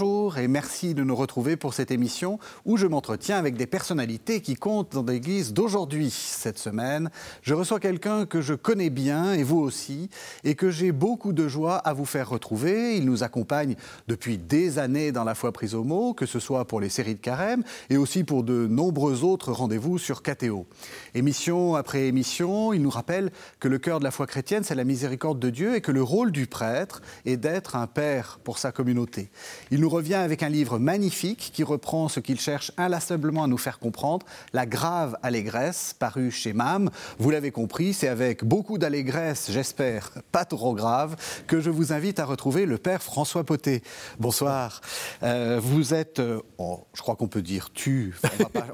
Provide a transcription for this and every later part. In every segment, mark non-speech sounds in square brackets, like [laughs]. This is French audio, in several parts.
Bonjour et merci de nous retrouver pour cette émission où je m'entretiens avec des personnalités qui comptent dans l'Église d'aujourd'hui. Cette semaine, je reçois quelqu'un que je connais bien et vous aussi et que j'ai beaucoup de joie à vous faire retrouver. Il nous accompagne depuis des années dans la foi prise au mot, que ce soit pour les séries de carême et aussi pour de nombreux autres rendez-vous sur KTO. Émission après émission, il nous rappelle que le cœur de la foi chrétienne, c'est la miséricorde de Dieu et que le rôle du prêtre est d'être un père pour sa communauté. Il nous revient avec un livre magnifique qui reprend ce qu'il cherche inlassablement à nous faire comprendre, La grave allégresse, paru chez MAM. Vous l'avez compris, c'est avec beaucoup d'allégresse, j'espère, pas trop grave, que je vous invite à retrouver le père François Poté. Bonsoir. Euh, vous êtes, euh, oh, je crois qu'on peut dire tu,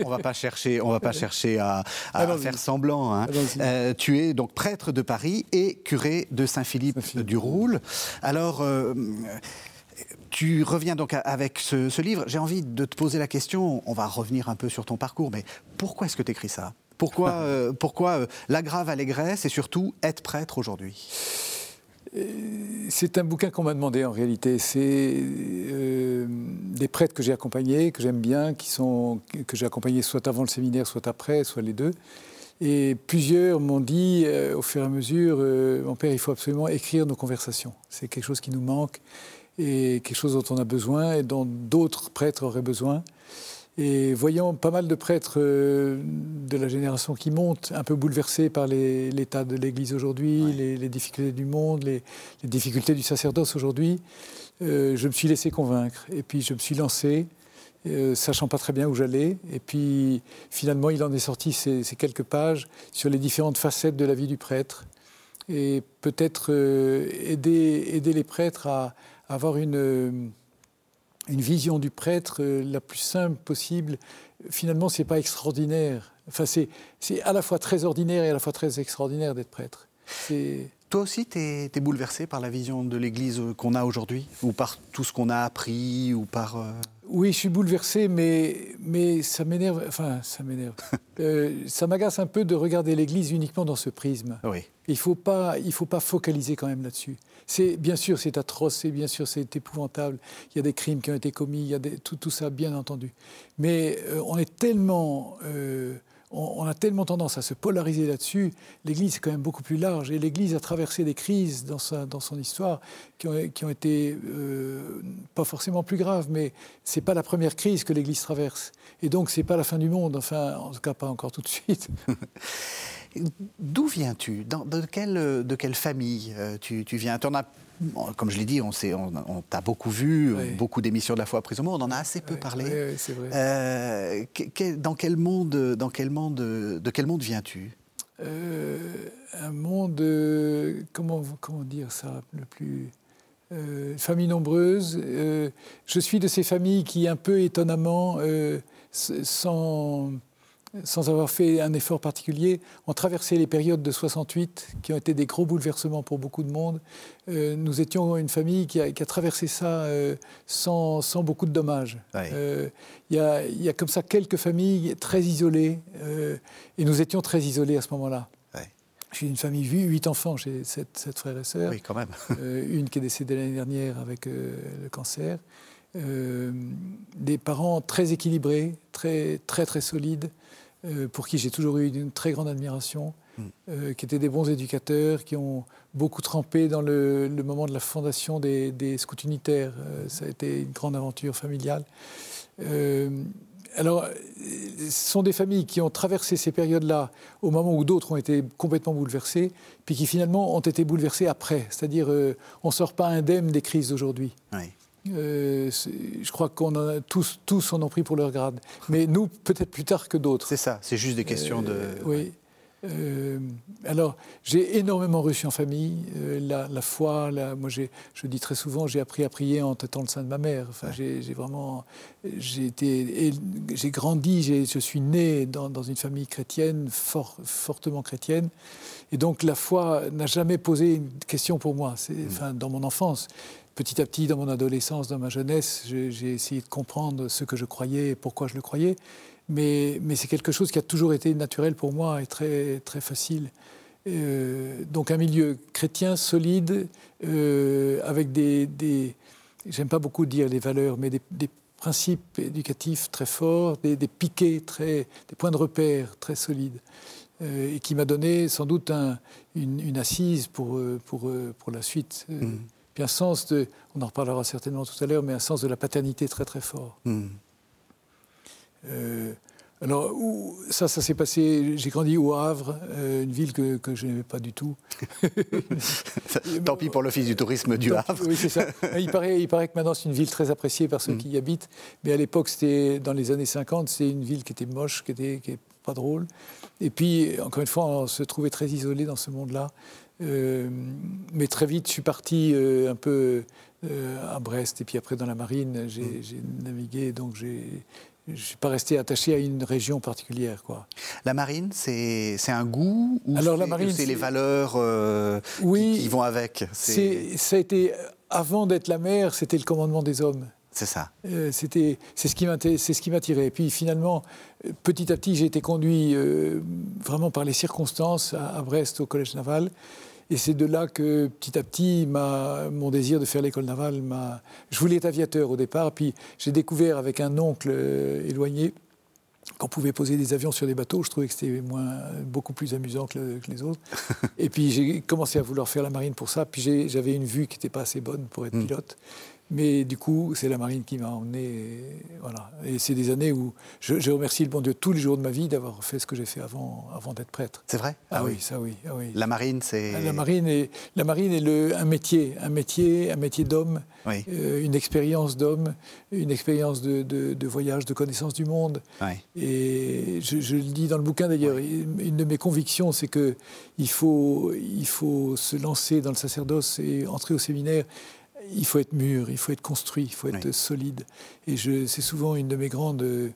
on va pas, chercher, on va pas chercher à, faire semblant. Hein. Euh, tu es donc prêtre de Paris et curé de Saint-Philippe du Roule. Alors, tu reviens donc avec ce, livre. J'ai envie de te poser la question, on va revenir un peu sur ton parcours, mais pourquoi est-ce que tu écris ça? Pourquoi, [laughs] euh, pourquoi euh, la grave allégresse et surtout être prêtre aujourd'hui? Euh, c'est un bouquin qu'on m'a demandé en réalité. C'est des prêtres que j'ai accompagnés, que j'aime bien, qui sont, que j'ai accompagnés soit avant le séminaire, soit après, soit les deux. Et plusieurs m'ont dit au fur et à mesure, mon père, il faut absolument écrire nos conversations. C'est quelque chose qui nous manque et quelque chose dont on a besoin et dont d'autres prêtres auraient besoin. Et voyant pas mal de prêtres euh, de la génération qui monte, un peu bouleversés par l'état de l'Église aujourd'hui, les, difficultés du monde, les, difficultés du sacerdoce aujourd'hui, euh, je me suis laissé convaincre. Et puis je me suis lancé, euh, sachant pas très bien où j'allais. Et puis finalement, il en est sorti ces, ces, quelques pages sur les différentes facettes de la vie du prêtre. Et peut-être aider, aider les prêtres à, avoir une, euh, une vision du prêtre euh, la plus simple possible. Finalement, ce n'est pas extraordinaire. Enfin, c'est à la fois très ordinaire et à la fois très extraordinaire d'être prêtre. Toi aussi, tu es, bouleversé par la vision de l'Église qu'on a aujourd'hui Ou par tout ce qu'on a appris Ou par... Euh, oui, je suis bouleversé, mais, mais ça m'énerve. Enfin, ça m'énerve. [laughs] ça m'agace un peu de regarder l'Église uniquement dans ce prisme. Oui. Il ne faut, pas, il faut pas focaliser quand même là-dessus. C'est bien sûr c'est atroce, c'est bien sûr c'est épouvantable. Il y a des crimes qui ont été commis, il y a tout, tout, ça bien entendu. Mais euh, on est tellement euh, on, a tellement tendance à se polariser là-dessus. L'Église est quand même beaucoup plus large et l'Église a traversé des crises dans, sa, dans son histoire qui ont, qui ont été euh, pas forcément plus graves, mais c'est pas la première crise que l'Église traverse. Et donc c'est pas la fin du monde, enfin en tout cas pas encore tout de suite. [laughs] D'où viens-tu? De, quelle, de quelle famille tu, tu viens? Comme je l'ai dit, on, on, t'a beaucoup vu, beaucoup d'émissions de la foi prise au on en a assez peu parlé. Oui, vrai. Euh, dans quel monde, dans quel monde, de quel monde viens-tu? Euh, Un monde, euh, comment, comment dire ça, le plus famille nombreuse. je suis de ces familles qui, un peu étonnamment, sans sans avoir fait un effort particulier, ont traversé les périodes de 68 qui ont été des gros bouleversements pour beaucoup de monde. Euh, nous étions une famille qui a, traversé ça euh, sans, beaucoup de dommages. Euh, il y, a, comme ça quelques familles très isolées, et nous étions très isolés à ce moment-là. Je suis d'une famille, huit enfants, j'ai sept, frères et sœurs. Oui, quand même. [laughs] une qui est décédée l'année dernière avec le cancer. des parents très équilibrés, très, très, très solides. Euh, pour qui j'ai toujours eu une très grande admiration, hmm. euh, qui étaient des bons éducateurs, qui ont beaucoup trempé dans le, moment de la fondation des, scouts unitaires. Euh, ça a été une grande aventure familiale. alors, ce sont des familles qui ont traversé ces périodes-là au moment où d'autres ont été complètement bouleversées, puis qui finalement ont été bouleversées après. C'est-à-dire, on ne sort pas indemne des crises d'aujourd'hui. Oui. Euh, je crois qu'on tous, tous en ont pris pour leur grade. Mais nous, peut-être plus tard que d'autres. C'est ça, c'est juste des questions de. Euh, oui. Euh, alors, j'ai énormément reçu en famille la, foi. moi, je dis très souvent, j'ai appris à prier en têtant le sein de ma mère. Enfin, j'ai vraiment, j'ai été, j'ai grandi, je suis né dans, dans, une famille chrétienne, fort, fortement chrétienne, et donc la foi n'a jamais posé une question pour moi. Mm. enfin, dans mon enfance, petit à petit, dans mon adolescence, dans ma jeunesse, j'ai essayé de comprendre ce que je croyais et pourquoi je le croyais. Mais, c'est quelque chose qui a toujours été naturel pour moi et très, très facile. Euh, donc un milieu chrétien solide, euh, avec des, j'aime pas beaucoup dire les valeurs, mais des, principes éducatifs très forts, des, piquets, très, des points de repère très solides, et qui m'a donné sans doute une, assise pour, pour, pour la suite. Mmh. Puis un sens de, on en reparlera certainement tout à l'heure, mais un sens de la paternité très très fort. Mmh. Alors, ça, ça s'est passé. J'ai grandi au Havre, euh, une ville que, je n'aimais pas du tout. [laughs] Tant pis pour l'Office du tourisme du Havre. Oui, c'est ça. [laughs] Il paraît, il paraît que maintenant, c'est une ville très appréciée par ceux mm. qui y habitent. Mais à l'époque, c'était dans les années 50, c'est une ville qui était moche, qui était, qui pas drôle. Et puis, encore une fois, on se trouvait très isolé dans ce monde-là. Euh, mais très vite, je suis parti euh, un peu à Brest et puis après dans la marine, j'ai mm. navigué, donc j'ai je ne suis pas resté attaché à une région particulière. Quoi. La marine, c'est un goût ou Alors, la marine, c'est les valeurs euh, qui, vont avec? Ça a été, avant d'être la mer, c'était le commandement des hommes. C'est ça. Euh, c'était, c'est ce qui m'attirait. Et puis finalement, petit à petit, j'ai été conduit euh, vraiment par les circonstances à, Brest au collège naval. Et c'est de là que, petit à petit, mon désir de faire l'école navale m'a. Je voulais être aviateur au départ, puis j'ai découvert avec un oncle euh, éloigné qu'on pouvait poser des avions sur des bateaux. Je trouvais que c'était beaucoup plus amusant que, les autres. [laughs] et puis j'ai commencé à vouloir faire la marine pour ça. Puis j'avais une vue qui n'était pas assez bonne pour être hmm. pilote. Mais du coup, c'est la marine qui m'a emmené. Et, voilà. et c'est des années où je, remercie le bon Dieu tous les jours de ma vie d'avoir fait ce que j'ai fait avant, avant d'être prêtre. C'est vrai? Ah, oui. ça oui, ah oui. La marine, c'est. La marine est, la marine est le, un métier, un métier, un métier d'homme, euh, une expérience d'homme, une expérience de, de, voyage, de connaissance du monde. Et je, le dis dans le bouquin d'ailleurs, une de mes convictions, c'est que il faut, il faut se lancer dans le sacerdoce et entrer au séminaire il faut être mûr, il faut être construit, il faut être solide. Et c'est souvent une de mes grandes. Euh,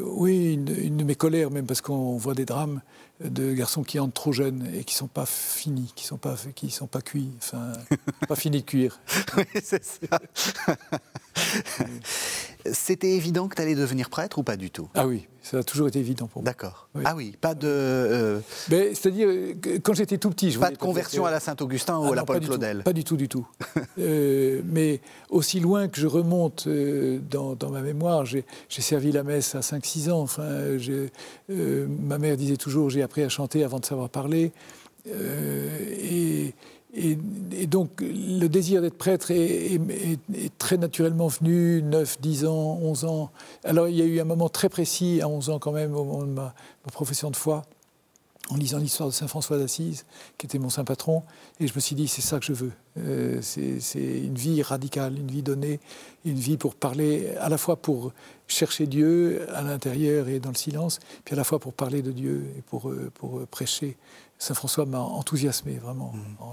oui, une, de mes colères, même parce qu'on voit des drames de garçons qui entrent trop jeunes et qui ne sont pas finis, qui ne sont, pas, qui sont pas cuits, enfin, [laughs] pas finis de cuire. oui, c'est ça. C'était évident que tu allais devenir prêtre ou pas du tout? Ah oui, ça a toujours été évident pour moi. D'accord. Ah oui, pas de. Euh, c'est-à-dire, quand j'étais tout petit. Je pas de conversion à la Saint-Augustin ou ah à la Paul Claudel Pas du tout, du tout. [laughs] Euh, mais aussi loin que je remonte euh, dans, ma mémoire, j'ai servi la messe à 5-6 ans. Enfin, ma mère disait toujours j'ai appris à chanter avant de savoir parler. et et, donc, le désir d'être prêtre est, très naturellement venu, 9, 10 ans, 11 ans. Alors, il y a eu un moment très précis, à 11 ans quand même, au moment de ma, profession de foi, en lisant l'histoire de Saint François d'Assise, qui était mon saint patron, et je me suis dit, c'est ça que je veux. Euh, c'est une vie radicale, une vie donnée, une vie pour parler, à la fois pour chercher Dieu à l'intérieur et dans le silence, puis à la fois pour parler de Dieu et pour, euh, pour prêcher. Saint François m'a enthousiasmé, vraiment. Mmh.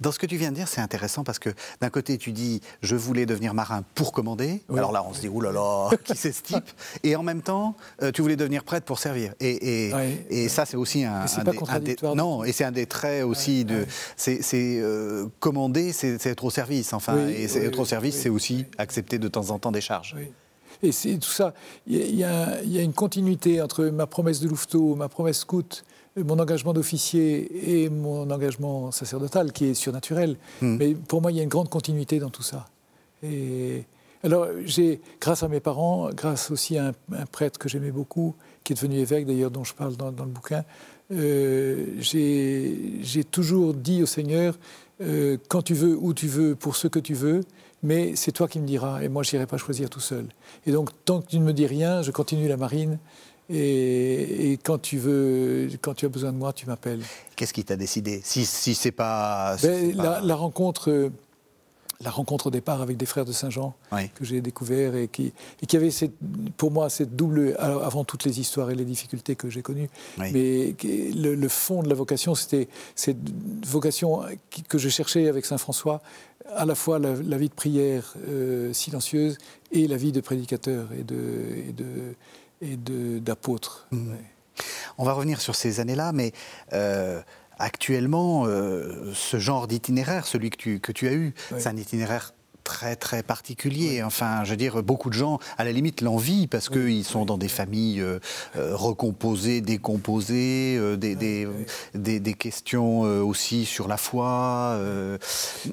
Dans ce que tu viens de dire, c'est intéressant parce que d'un côté, tu dis je voulais devenir marin pour commander. Alors là, on se dit oulala, [laughs] qui c'est ce type? Et en même temps, euh, tu voulais devenir prêtre pour servir. Et, et, ça, c'est aussi un, des, non, et c'est un des traits aussi de. C'est euh, commander, c'est être au service. Enfin, et être au service, c'est aussi accepter de temps en temps des charges. Et c'est tout ça. Il y, y, a une continuité entre ma promesse de Louveteau, ma promesse scout mon engagement d'officier et mon engagement sacerdotal, qui est surnaturel. Hmm. Mais pour moi, il y a une grande continuité dans tout ça. Et alors, j'ai, grâce à mes parents, grâce aussi à un, prêtre que j'aimais beaucoup, qui est devenu évêque d'ailleurs, dont je parle dans, le bouquin, euh, j'ai toujours dit au Seigneur, euh, quand tu veux, où tu veux, pour ce que tu veux, mais c'est toi qui me diras, et moi je n'irai pas choisir tout seul. Et donc, tant que tu ne me dis rien, je continue la marine, et, quand tu veux, quand tu as besoin de moi, tu m'appelles. Qu'est-ce qui t'a décidé? Si, si c'est pas, ben, La, rencontre, la rencontre au départ avec des frères de Saint-Jean que j'ai découvert et qui, et qui avait cette, pour moi cette double, avant toutes les histoires et les difficultés que j'ai connues, mais le, fond de la vocation, c'était cette vocation que je cherchais avec Saint François, à la fois la, vie de prière euh, silencieuse et la vie de prédicateur et de, et de et d'apôtres. Mmh. On va revenir sur ces années-là, mais euh, actuellement, euh, ce genre d'itinéraire, celui que tu, que tu as eu, c'est un itinéraire très très particulier. Enfin, je veux dire, beaucoup de gens, à la limite, l'envie parce qu'ils sont dans des familles euh, euh, recomposées, décomposées, des, des, des, questions aussi sur la foi.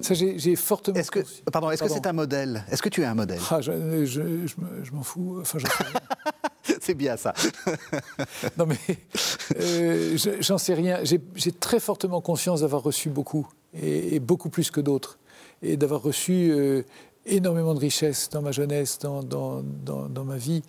Ça, j'ai fortement. Est-ce que, pardon, est-ce que c'est un modèle? Est-ce que tu es un modèle? Ah, Je, je, je m'en fous. Enfin, [laughs] c'est bien ça. [laughs] non mais j'en sais rien. J'ai très fortement conscience d'avoir reçu beaucoup et, beaucoup plus que d'autres, et d'avoir reçu euh, énormément de richesses dans ma jeunesse, dans, dans, dans, ma vie.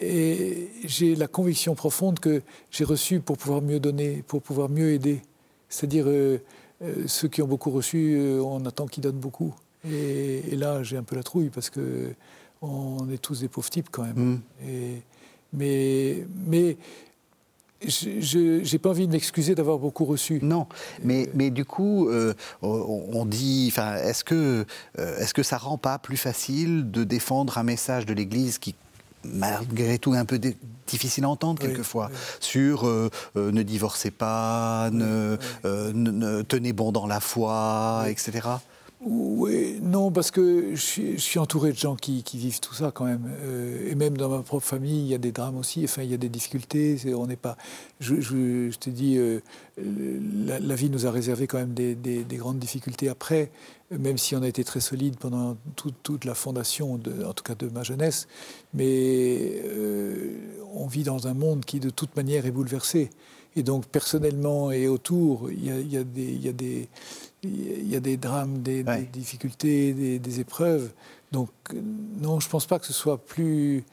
Et j'ai la conviction profonde que j'ai reçu pour pouvoir mieux donner, pour pouvoir mieux aider. C'est-à-dire, euh, euh, ceux qui ont beaucoup reçu, on attend qu'ils donnent beaucoup. Et, là, j'ai un peu la trouille parce que on est tous des pauvres types quand même. Mmh. Et, mais, mais je n'ai pas envie de m'excuser d'avoir beaucoup reçu. Non, mais, mais du coup, euh, on dit, est-ce que, euh, est-ce que ça rend pas plus facile de défendre un message de l'Église qui malgré tout un peu difficile à entendre quelquefois, sur euh, ne divorcez pas, ne, ne, tenez bon dans la foi, etc. Oui, non, parce que je suis, entouré de gens qui, vivent tout ça quand même. Euh, et même dans ma propre famille, il y a des drames aussi. Enfin, il y a des difficultés. On n'est pas. Je, te dis, euh, la, vie nous a réservé quand même des, grandes difficultés après, même si on a été très solide pendant toute la fondation, de, en tout cas de ma jeunesse. Mais euh, on vit dans un monde qui, de toute manière, est bouleversé. Et donc, personnellement et autour, il y a, il y a des, y a drames, des, difficultés, des, épreuves. Donc, non, je ne pense pas que ce soit plus.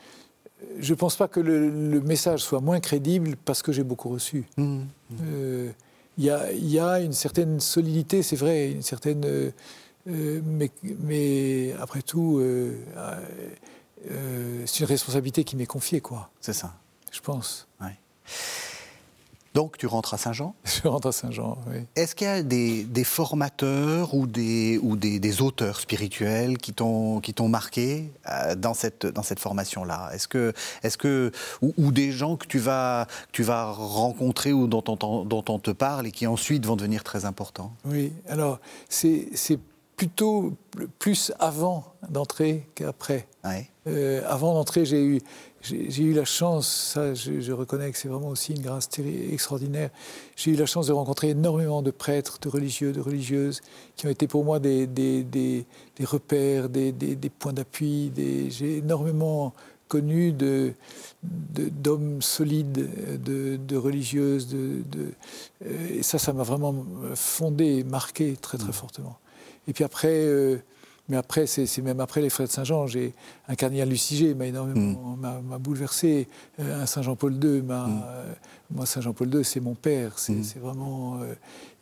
Je ne pense pas que le, message soit moins crédible parce que j'ai beaucoup reçu. Mmh, mmh. Euh, il y, a, y, a, une certaine solidité, c'est vrai, une certaine. Euh, mais, mais, après tout, euh, c'est une responsabilité qui m'est confiée, quoi. C'est ça. Je pense. Ouais. Donc tu rentres à Saint-Jean? [laughs] Je rentre à Saint-Jean, oui. Est-ce qu'il y a des, formateurs ou, des, ou des, auteurs spirituels qui t'ont marqué euh, dans cette, dans cette formation-là? Est-ce que, est que ou, des gens que tu vas, tu vas rencontrer ou dont on, dont on te parle et qui ensuite vont devenir très importants? Oui, alors c'est plutôt plus avant d'entrer qu'après. Euh, avant d'entrer, j'ai eu j'ai eu la chance, ça je, reconnais que c'est vraiment aussi une grâce extraordinaire, j'ai eu la chance de rencontrer énormément de prêtres, de religieux, de religieuses, qui ont été pour moi des, des, des, des repères, des, points d'appui. J'ai énormément connu d'hommes de, solides, de, religieuses. De, et ça, ça m'a vraiment fondé, marqué très très mmh. fortement. Et puis après... Euh, mais après, c'est même après les frais de Saint-Jean. J'ai un cardinal Luciger m'a énormément mm. m'a bouleversé. Euh, un Saint Jean-Paul II m'a. Mm. Euh, moi, Saint Jean-Paul II, c'est mon père. C'est mm. vraiment. Euh,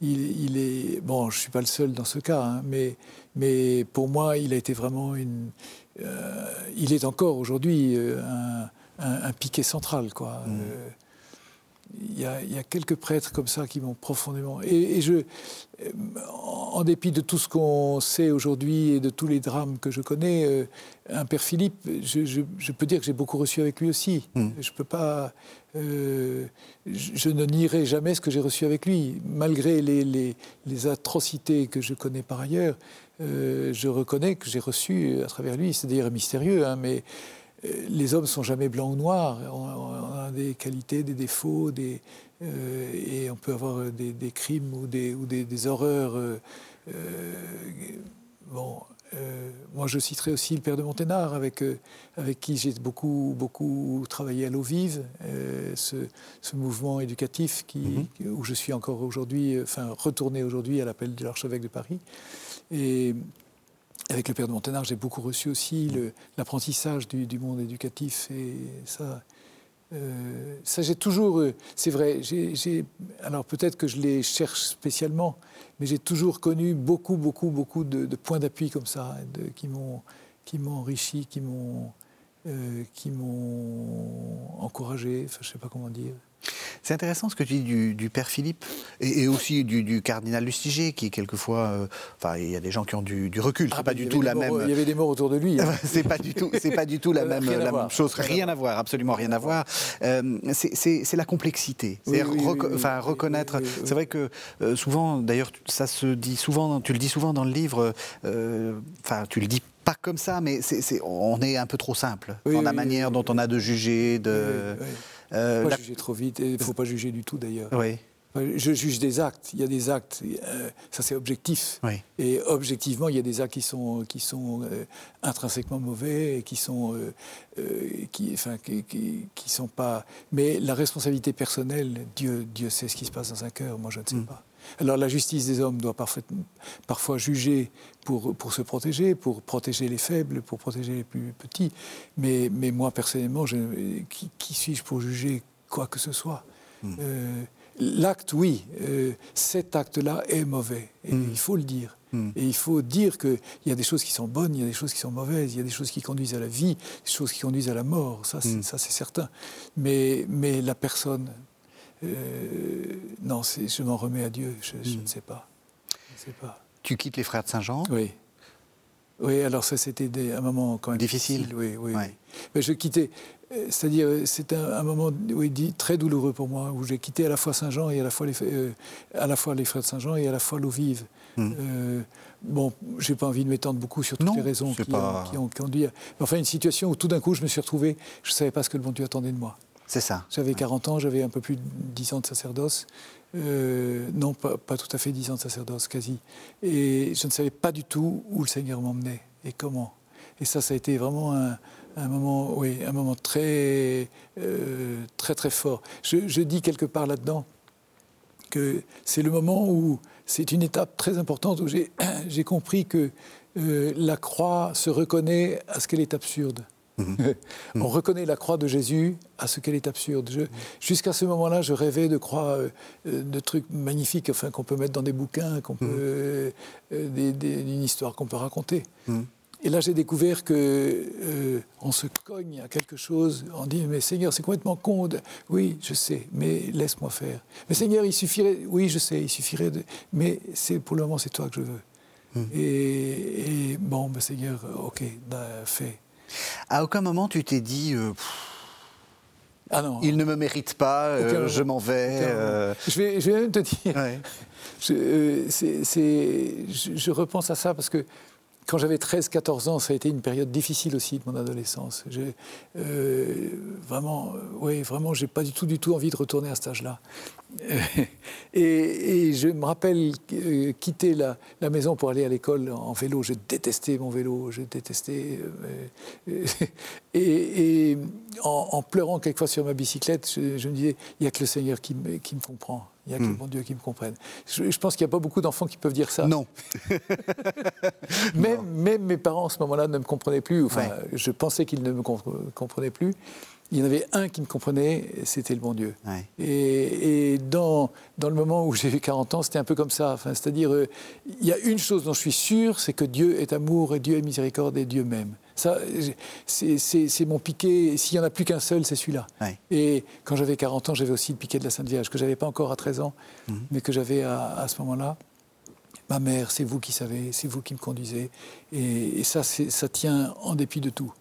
il, est bon. Je suis pas le seul dans ce cas, hein, mais mais pour moi, il a été vraiment une. il est encore aujourd'hui un, un, piquet central, quoi il y, a, quelques prêtres comme ça qui m'ont profondément. Et, je, en dépit de tout ce qu'on sait aujourd'hui et de tous les drames que je connais, euh, un père Philippe, je, peux dire que j'ai beaucoup reçu avec lui aussi. Hmm. Je peux pas. Euh, je, ne nierai jamais ce que j'ai reçu avec lui, malgré les, atrocités que je connais par ailleurs. Euh, je reconnais que j'ai reçu à travers lui, c'est-à-dire mystérieux, hein, mais les hommes sont jamais blancs ou noirs. On, a des qualités, des défauts, des, euh, et on peut avoir des, crimes ou des, ou des, horreurs. Euh, euh, bon, moi, je citerai aussi le père de Monténard, avec, avec qui j'ai beaucoup, beaucoup travaillé à l'eau vive, ce, mouvement éducatif qui, mhm. où je suis encore aujourd'hui, enfin retourné aujourd'hui à l'appel de l'archevêque de Paris. Et avec le père de Monténard, j'ai beaucoup reçu aussi l'apprentissage du, monde éducatif et ça. Euh, ça, j'ai toujours. Euh, c'est vrai. alors peut-être que je les cherche spécialement, mais j'ai toujours connu beaucoup, beaucoup, beaucoup de, points d'appui comme ça, qui m'ont, enrichi, qui m'ont, euh, qui m'ont encouragé. Je sais pas comment dire. C'est intéressant ce que tu dis du, père Philippe et, aussi du, cardinal Lustiger, qui quelquefois, euh, enfin, il y a des gens qui ont du, recul. C'est ah, pas du tout la même. Il y avait des morts autour de lui. Hein. [laughs] c'est pas du tout, c'est pas du tout la euh, [laughs] même, la même chose. Rien, à voir, absolument rien à voir. Euh, c'est la complexité. C'est enfin reconnaître. C'est vrai que souvent, d'ailleurs, ça se dit souvent. Tu le dis souvent dans le livre. Enfin, tu le dis pas comme ça, mais c'est, on est un peu trop simple dans la manière dont on a de juger. De, ne euh, pas juger trop vite, il ne faut pas juger du tout d'ailleurs. Oui. Je juge des actes. Il y a des actes, euh, ça c'est objectif. Et objectivement, il y a des actes qui sont, qui sont euh, intrinsèquement mauvais et qui sont, qui, enfin, qui, qui, sont pas. Mais la responsabilité personnelle, Dieu, Dieu sait ce qui se passe dans un cœur. Moi, je ne sais mm. pas. Alors la justice des hommes doit parfois juger pour, pour, se protéger, pour protéger les faibles, pour protéger les plus petits. Mais, mais moi, personnellement, je, qui, suis-je pour juger quoi que ce soit? Hmm. euh, L'acte, oui, euh, cet acte-là est mauvais, et hmm. il faut le dire. Hmm. Et il faut dire qu'il y a des choses qui sont bonnes, il y a des choses qui sont mauvaises, il y a des choses qui conduisent à la vie, des choses qui conduisent à la mort, ça c'est certain. Mais, mais la personne, non, je m'en remets à Dieu, je, ne hmm. sais pas. sais pas. Tu quittes les frères de Saint-Jean? Oui. Oui, alors ça c'était un moment quand même difficile. oui, oui, Mais je quittais, euh, c'est-à-dire c'était un, moment oui, dit, très douloureux pour moi où j'ai quitté à la fois Saint-Jean et à la fois les, euh, à la fois les frères de Saint-Jean et à la fois l'eau vive. Hmm. Euh, bon, j'ai pas envie de m'étendre beaucoup sur toutes les raisons qui, ont, conduit. Enfin, une situation où tout d'un coup je me suis retrouvé, je ne savais pas ce que le bon Dieu attendait de moi. C'est ça. J'avais 40 ans, j'avais un peu plus de 10 ans de sacerdoce. Euh, non, pas, tout à fait 10 ans de sacerdoce, quasi. Et je ne savais pas du tout où le Seigneur m'emmenait et comment. Et ça, ça a été vraiment un, moment, oui, un moment très, euh, très, très fort. Je, dis quelque part là-dedans que c'est le moment où c'est une étape très importante où j'ai [clears throat] compris que euh, la croix se reconnaît à ce qu'elle est absurde. Mhm. On reconnaît la croix de Jésus à ce qu'elle est absurde. Jusqu'à ce moment-là, je rêvais de croix, euh, de trucs magnifiques, enfin qu'on peut mettre dans des bouquins, qu'on peut, mhm. euh, une histoire qu'on peut raconter. Mhm. Et là, j'ai découvert que euh, on se cogne à quelque chose. On dit mais Seigneur, c'est complètement con. Oui, je sais, mais laisse-moi faire. Mais Seigneur, il suffirait. Oui, je sais, il suffirait de. Mais c'est pour le moment, c'est toi que je veux. Et, bon, ben, Seigneur, ok, ben, fais. À aucun moment tu t'es dit. Euh, ah non. Il ne me mérite pas, euh, je m'en vais. Euh. Je, vais, je vais même te dire. Je, je, repense à ça parce que quand j'avais 13-14 ans, ça a été une période difficile aussi de mon adolescence. Euh, vraiment, oui, vraiment, j'ai pas du tout, du tout envie de retourner à cet âge-là. Et, je me rappelle euh, quitter la, maison pour aller à l'école en vélo. Je détestais mon vélo, je détestais. Euh, [laughs] et, en, pleurant quelquefois sur ma bicyclette, je, me disais, il n'y a que le Seigneur qui qui me comprend. Il n'y a que hmm. mon Dieu qui me comprenne. Je, pense qu'il n'y a pas beaucoup d'enfants qui peuvent dire ça. Non. [laughs] même, même, mes parents, à ce moment-là, ne me comprenaient plus. Enfin, je pensais qu'ils ne me comprenaient plus. Il y en avait un qui me comprenait, c'était le bon Dieu. Et, dans, dans, le moment où j'ai eu 40 ans, c'était un peu comme ça. Enfin, C'est-à-dire, euh, il y a une chose dont je suis sûr, c'est que Dieu est amour et Dieu est miséricorde et Dieu m'aime. Ça, c'est mon piquet. S'il n'y en a plus qu'un seul, c'est celui-là. Et quand j'avais 40 ans, j'avais aussi le piquet de la Sainte Vierge, que je n'avais pas encore à 13 ans, mhm. mais que j'avais à, ce moment-là. Ma mère, c'est vous qui savez, c'est vous qui me conduisez. Et, ça, ça tient en dépit de tout.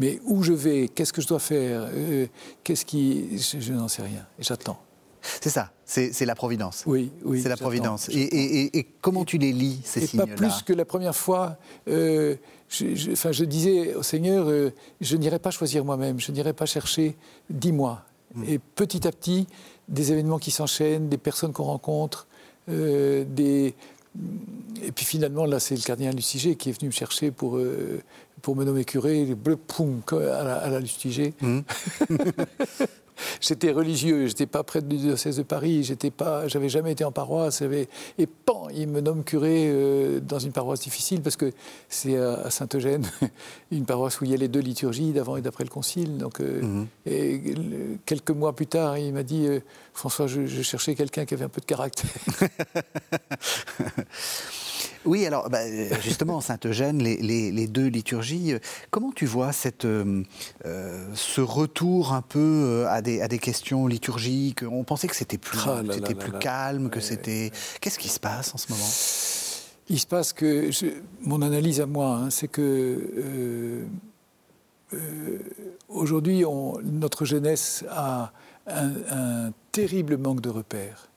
Mais où je vais, qu'est-ce que je dois faire, euh, qu'est-ce qui. Je, n'en sais rien. Et j'attends. C'est ça, c'est la providence. Oui, oui. C'est la providence. Et, comment tu les lis, ces signes-là Pas plus que la première fois. Euh, je, enfin, je disais au Seigneur, euh, je n'irai pas choisir moi-même, je n'irai pas chercher, dis-moi. Hmm. Et petit à petit, des événements qui s'enchaînent, des personnes qu'on rencontre, euh, des... Et puis finalement, là, c'est le cardinal Lustiger qui est venu me chercher pour, euh, pour me nommer curé, bleu, poum, à la, à la Lustiger. Hmm. [laughs] j'étais religieux, j'étais pas près du diocèse de Paris, j'étais pas, j'avais jamais été en paroisse, et pan, il me nomme curé euh, dans une paroisse difficile parce que c'est à Saint-Eugène, [laughs] une paroisse où il y a les deux liturgies d'avant et d'après le concile. Donc, euh, mhm. et quelques mois plus tard, il m'a dit, euh, François, je cherchais quelqu'un qui avait un peu de caractère. [laughs] [laughs] Oui, alors bah, justement, Saint-Eugène, les, deux liturgies, comment tu vois cette, euh, euh, ce retour un peu euh, à des, à des questions liturgiques? On pensait que c'était plus, ah plus calme, que c'était... Qu'est-ce qui se passe en ce moment? Il se passe que, mon analyse à moi, hein, c'est que aujourd'hui, notre jeunesse a un, un terrible manque de repères.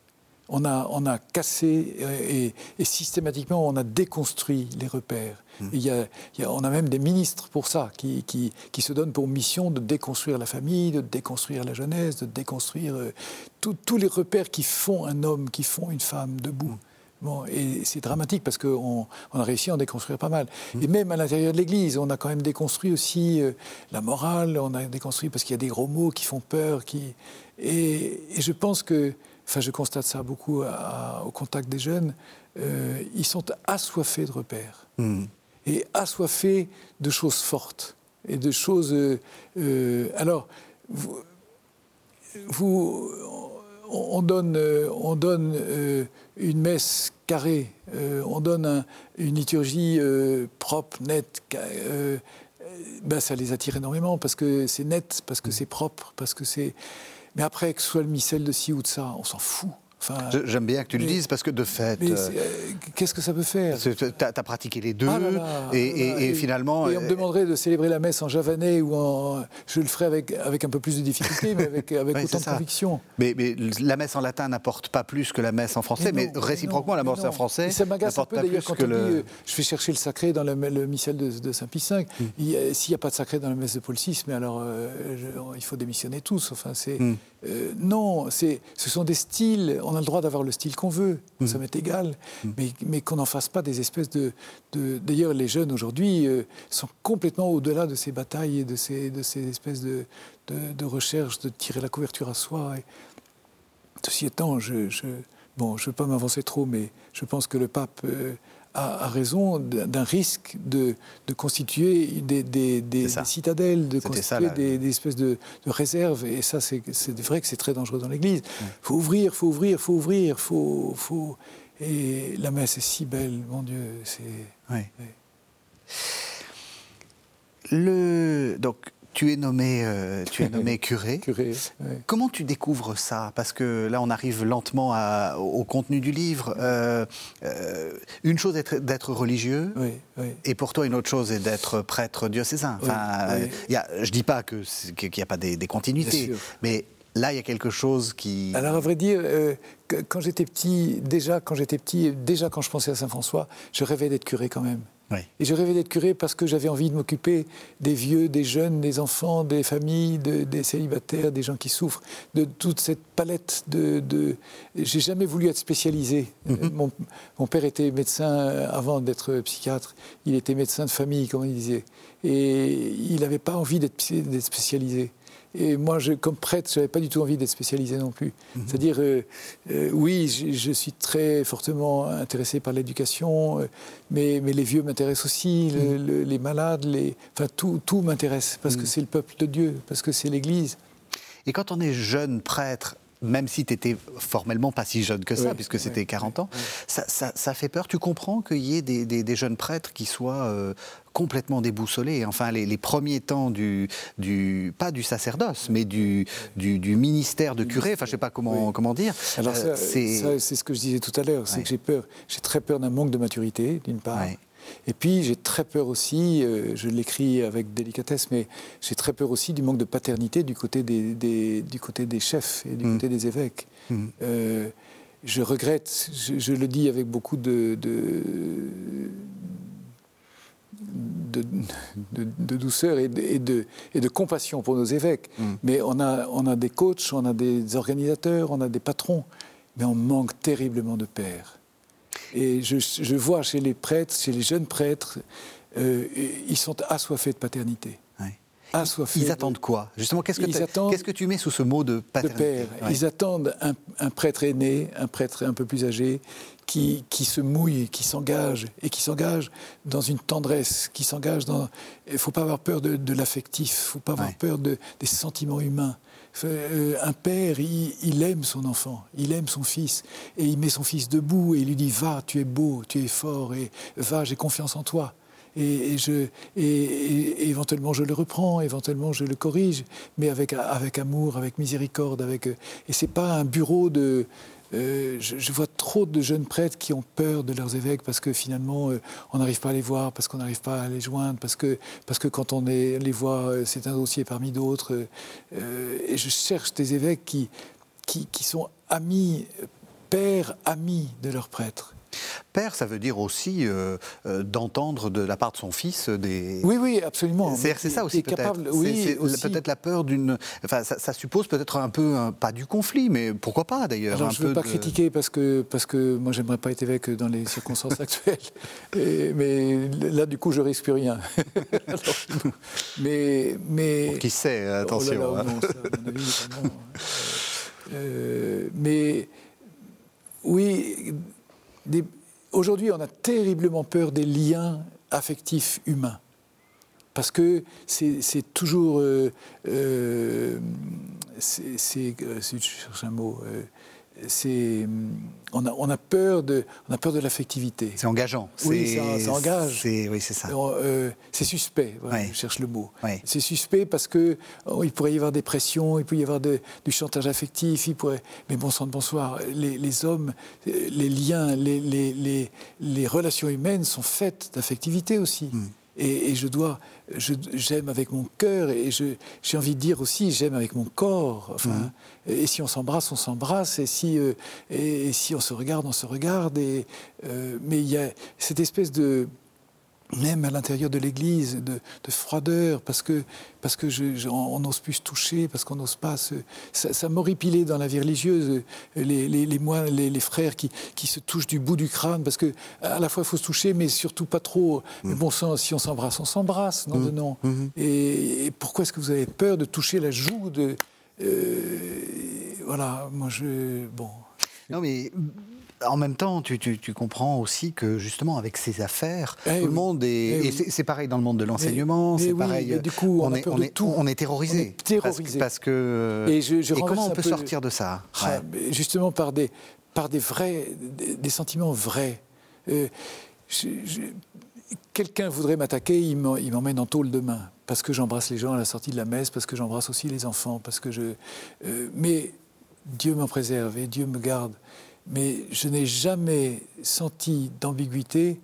On a, on a cassé et, systématiquement on a déconstruit les repères. Mmh. Il, y a, on a même des ministres pour ça, qui, qui, qui, se donnent pour mission de déconstruire la famille, de déconstruire la jeunesse, de déconstruire euh, tous les repères qui font un homme, qui font une femme debout. Mmh. Bon, et c'est dramatique parce qu'on on a réussi à en déconstruire pas mal. Mmh. Et même à l'intérieur de l'Église, on a quand même déconstruit aussi euh, la morale, on a déconstruit parce qu'il y a des gros mots qui font peur. Qui... Et, et je pense que enfin je constate ça beaucoup au contact des jeunes, euh, ils sont assoiffés de repères hmm. et assoiffés de choses fortes et de choses. Euh, euh, alors, vous, vous, on donne, on donne une messe carrée, on donne une liturgie propre, nette. Ben, ça les attire énormément parce que c'est net, parce que hmm. c'est propre, parce que c'est. Mais après, que ce soit le missel de ci ou de ça, on s'en fout. J'aime bien que tu le dises parce que de fait. Euh, euh, qu'est-ce que ça peut faire? Tu as, pratiqué les deux ah et, finalement. Et on me euh, demanderait de célébrer la messe en javanais ou en. Je le ferais avec, avec un peu plus de difficulté, mais avec, [laughs] avec autant de conviction. Mais, mais, la messe en latin n'apporte pas plus que la messe en français, mais, réciproquement, la messe en français. ça m'agace un peu d'ailleurs quand on dit je vais chercher le sacré dans le, le missel de, Saint-Pie V. Mm. S'il n'y a pas de sacré dans la messe de Paul VI, mais alors il faut démissionner tous. Enfin, c'est. Mm. Non, ce sont des styles. On a le droit d'avoir le style qu'on veut, mmh. ça m'est égal, mmh. mais, mais qu'on n'en fasse pas des espèces de... D'ailleurs, les jeunes aujourd'hui euh, sont complètement au-delà de ces batailles et de ces, de ces espèces de, de, recherches, de tirer la couverture à soi. Et... Ceci étant, je, je bon, je ne veux pas m'avancer trop, mais je pense que le pape... Euh, a, raison d'un risque de, de, constituer des, des, des, citadelles, de constituer des, espèces de, réserves. Et ça, c'est vrai que c'est très dangereux dans l'Église. Il faut ouvrir, il faut ouvrir, il faut ouvrir, faut, faut... Et la messe est si belle, mon Dieu. C'est. Oui. Le... Donc, tu es nommé, euh, tu es [laughs] nommé curé. curé Comment tu découvres ça? Parce que là, on arrive lentement au, contenu du livre. Euh, euh, une chose est d'être religieux, et pour toi, une autre chose est d'être prêtre diocésain. Enfin, je ne dis pas qu'il n'y a pas des, des continuités, mais là, il y a quelque chose qui. Alors, à vrai dire, quand j'étais petit, déjà quand j'étais petit, déjà quand je pensais à Saint François, je rêvais d'être curé quand même. Et je rêvais d'être curé parce que j'avais envie de m'occuper des vieux, des jeunes, des enfants, des familles, des célibataires, des gens qui souffrent, de toute cette palette de. de... J'ai jamais voulu être spécialisé. Mhm. mon, père était médecin avant d'être psychiatre. Il était médecin de famille, comme il disait. Et il n'avait pas envie d'être spécialisé. Et moi, je, comme prêtre, je n'avais pas du tout envie d'être spécialisé non plus. Mhm. C'est-à-dire, euh, euh, oui, je, suis très fortement intéressé par l'éducation, euh, mais, mais, les vieux m'intéressent aussi, mhm. les malades, les, enfin, tout, tout m'intéresse, parce que mhm. c'est le peuple de Dieu, parce que c'est l'Église. Et quand on est jeune prêtre, même si tu étais formellement pas si jeune que ça, puisque c'était 40 ans, ça, ça, fait peur. Tu comprends qu'il y ait des, des, jeunes prêtres qui soient complètement déboussolé. Enfin, les, premiers temps du, du, pas du sacerdoce, mais du, du, ministère de curé, enfin, je sais pas comment, comment dire. Alors, euh, c'est ce que je disais tout à l'heure, c'est que j'ai peur, j'ai très peur d'un manque de maturité, d'une part. Et puis j'ai très peur aussi, euh, je l'écris avec délicatesse, mais j'ai très peur aussi du manque de paternité du côté des, des du côté des chefs et du mmh. côté des évêques. Mmh. Euh, je regrette, je, le dis avec beaucoup de, de, de, douceur et de, et de, compassion pour nos évêques. Mm. Mais on a, on a des coachs, on a des organisateurs, on a des patrons, mais on manque terriblement de pères. Et je, vois chez les prêtres, chez les jeunes prêtres, euh, ils sont assoiffés de paternité. Ils attendent quoi? Justement, qu'est-ce que, qu'est-ce que tu mets sous ce mot de paternité? Père. Ils attendent un, un, prêtre aîné, un prêtre un peu plus âgé, qui, qui se mouille, qui s'engage, et qui s'engage dans une tendresse, qui s'engage dans... Il ne faut pas avoir peur de, de l'affectif, il ne faut pas avoir peur de, des sentiments humains. Euh, un père, il, il, aime son enfant, il aime son fils, et il met son fils debout, et il lui dit, va, tu es beau, tu es fort, et va, j'ai confiance en toi et, je, et, éventuellement je le reprends, éventuellement je le corrige, mais avec, avec amour, avec miséricorde. Avec, et c'est pas un bureau de. Euh, je, vois trop de jeunes prêtres qui ont peur de leurs évêques parce que finalement euh, on n'arrive pas à les voir, parce qu'on n'arrive pas à les joindre, parce que, parce que quand on les voit, euh, c'est un dossier parmi d'autres. et je cherche des évêques qui, qui, qui sont amis pères amis de leurs prêtres. Père, ça veut dire aussi euh, euh, d'entendre de la part de son fils des. Oui, oui, absolument. C'est ça aussi peut-être. Oui, peut-être la peur d'une. Enfin, ça, suppose peut-être un peu, pas du conflit, mais pourquoi pas d'ailleurs. Je ne veux pas critiquer parce que parce que moi, j'aimerais pas être évêque dans les circonstances actuelles. [laughs] mais là, du coup, je risque plus rien. [laughs] mais mais. qui sait Attention. mais oui Aujourd'hui, on a terriblement peur des liens affectifs humains. Parce que c'est toujours. Euh, euh, c'est. Euh, je un mot c'est on a, on a, peur de on a peur de l'affectivité. C'est engageant. Oui, ça, engage. Oui, c'est ça. Euh, c'est suspect. je cherche le mot. C'est suspect parce que oh, il pourrait y avoir des pressions, il peut y avoir du chantage affectif, il pourrait. Mais bon sang de bonsoir, les, hommes, les liens, les, les, les, relations humaines sont faites d'affectivité aussi. Hmm. Et, je dois, j'aime avec mon cœur et j'ai envie de dire aussi, j'aime avec mon corps. Enfin, mhm. Et si on s'embrasse, on s'embrasse. Et si, euh, et, si on se regarde, on se regarde. Et, euh, mais il y a cette espèce de, même à l'intérieur de l'Église, de, froideur, parce que parce que je, on n'ose plus se toucher, parce qu'on n'ose pas se, ça, ça m'horripilait dans la vie religieuse les, les, les moines, les, frères qui, qui, se touchent du bout du crâne, parce que à la fois il faut se toucher, mais surtout pas trop. Mais bon sang, si on s'embrasse, on s'embrasse, non de mmh. non. Mmh. Et, pourquoi est-ce que vous avez peur de toucher la joue de euh, voilà, moi je bon. Non mais en même temps, tu, comprends aussi que justement avec ces affaires, eh tout le monde est. Eh et c'est pareil dans le monde de l'enseignement, c'est pareil. du coup, on, est, on, est, tout. on est terrorisé. terrorisé. Parce, que. Et, je, comment on peut sortir de ça ah, Justement par des, par des vrais, des, sentiments vrais. Euh, quelqu'un voudrait m'attaquer, il m'emmène en tôle demain, parce que j'embrasse les gens à la sortie de la messe, parce que j'embrasse aussi les enfants, parce que je. Euh, mais Dieu m'en préserve et Dieu me garde mais je n'ai jamais senti d'ambiguïté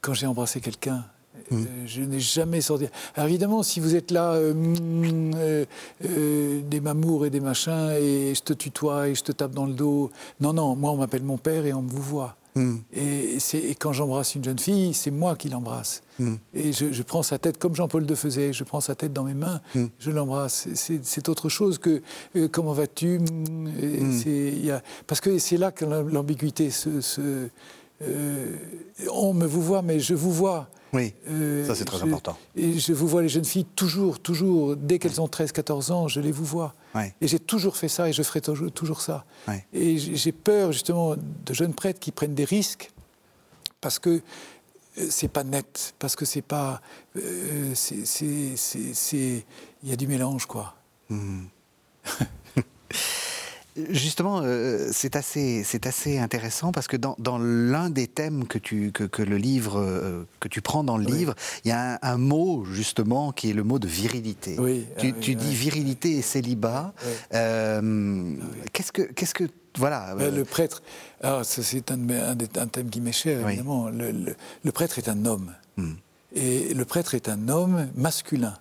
quand j'ai embrassé quelqu'un. Mmh. Euh, je n'ai jamais senti. Alors évidemment, si vous êtes là, euh, mm, euh, des mamours et des machins, et je te tutoie et je te tape dans le dos. Non, non, moi on m'appelle mon père et on me vous voit. Hmm. Et, quand j'embrasse une jeune fille, c'est moi qui l'embrasse. Hmm. Et je, prends sa tête comme Jean-Paul II faisait, je prends sa tête dans mes mains, hmm. je l'embrasse. C'est autre chose que euh, comment vas-tu Parce que c'est là que l'ambiguïté se, euh, on me vous voit, mais je vous vois. Oui, euh, ça c'est très important. Et je vous vois les jeunes filles toujours, toujours, dès qu'elles ont 13-14 ans, je les vous vois. Et j'ai toujours fait ça et je ferai toujours, ça. Et j'ai peur justement de jeunes prêtres qui prennent des risques parce que euh, c'est pas net, parce que c'est pas. Euh, il y a du mélange, quoi. Mmh. [laughs] Justement, euh, c'est assez, assez intéressant parce que dans, l'un des thèmes que, tu, que, le livre, euh, que tu prends dans le livre, il y a un, mot justement qui est le mot de virilité. Oui, tu, ah dis virilité et célibat. Euh, qu'est-ce que, qu'est-ce que voilà. Le prêtre, c'est un, un, thème qui m'est cher, évidemment. Le, prêtre est un homme. Hmm. Et le prêtre est un homme masculin.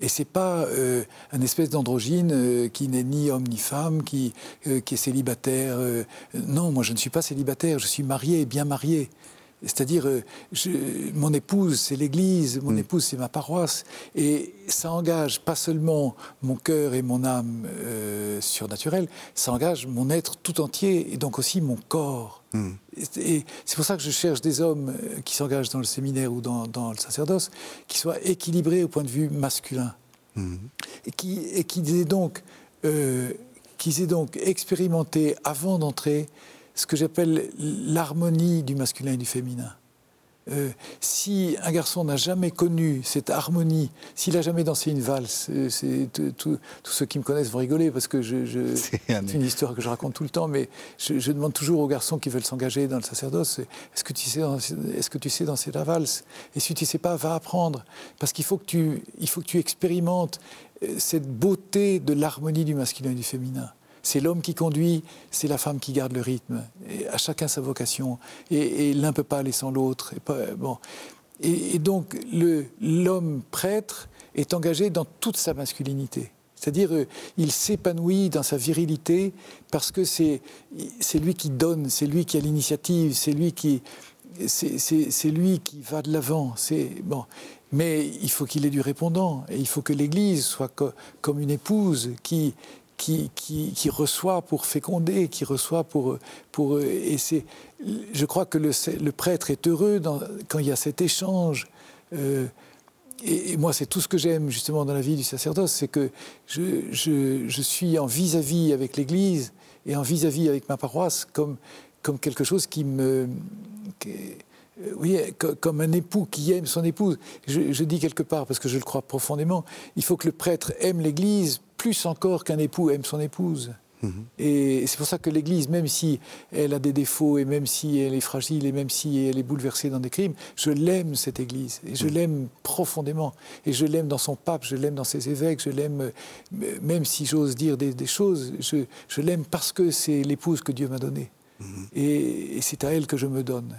Et c'est pas euh, un espèce d'androgyne euh, qui n'est ni homme ni femme, qui, euh, qui est célibataire. non, moi je ne suis pas célibataire, je suis marié, bien marié. C'est-à-dire, mon épouse, c'est l'Église, mon mm. épouse, c'est ma paroisse. Et ça engage pas seulement mon cœur et mon âme surnaturelle, ça engage mon être tout entier et donc aussi mon corps. Et c'est pour ça que je cherche des hommes euh, qui s'engagent dans le séminaire ou dans, le sacerdoce, qui soient équilibrés au point de vue masculin. Mm. Et qui, et qui aient donc, euh, aient donc expérimenté avant d'entrer ce que j'appelle l'harmonie du masculin et du féminin. Euh, si un garçon n'a jamais connu cette harmonie, s'il n'a jamais dansé une valse, euh, c'est tous ceux qui me connaissent vont rigoler parce que je, [laughs] c'est une histoire que je raconte tout le temps, mais je, demande toujours aux garçons qui veulent s'engager dans le sacerdoce est-ce que tu sais, est-ce que tu sais danser la valse? Et si tu ne sais pas, va apprendre parce qu'il faut que tu, il faut que tu expérimentes euh, cette beauté de l'harmonie du masculin et du féminin. C'est l'homme qui conduit, c'est la femme qui garde le rythme. Et à chacun sa vocation. Et, l'un ne peut pas aller sans l'autre. Et, bon. et, donc, l'homme prêtre est engagé dans toute sa masculinité. C'est-à-dire, euh, il s'épanouit dans sa virilité parce que c'est lui qui donne, c'est lui qui a l'initiative, c'est lui qui c'est lui qui va de l'avant. bon, mais il faut qu'il ait du répondant et il faut que l'Église soit comme une épouse qui qui, reçoit pour féconder, qui reçoit pour pour et c'est je crois que le, prêtre est heureux quand il y a cet échange. Euh, et, moi, c'est tout ce que j'aime justement dans la vie du sacerdoce, c'est que je, je, suis en vis-à-vis avec l'Église et en vis-à-vis avec ma paroisse comme, comme quelque chose qui me... oui, comme un époux qui aime son épouse. Je, je, dis quelque part, parce que je le crois profondément, il faut que le prêtre aime l'Église plus encore qu'un époux aime son épouse. Mhm. Et c'est pour ça que l'Église, même si elle a des défauts et même si elle est fragile et même si elle est bouleversée dans des crimes, je l'aime cette Église et je mhm. l'aime profondément. Et je l'aime dans son pape, je l'aime dans ses évêques, je l'aime, même si j'ose dire des, choses, je, je l'aime parce que c'est l'épouse que Dieu m'a donnée. Mhm. Et, c'est à elle que je me donne.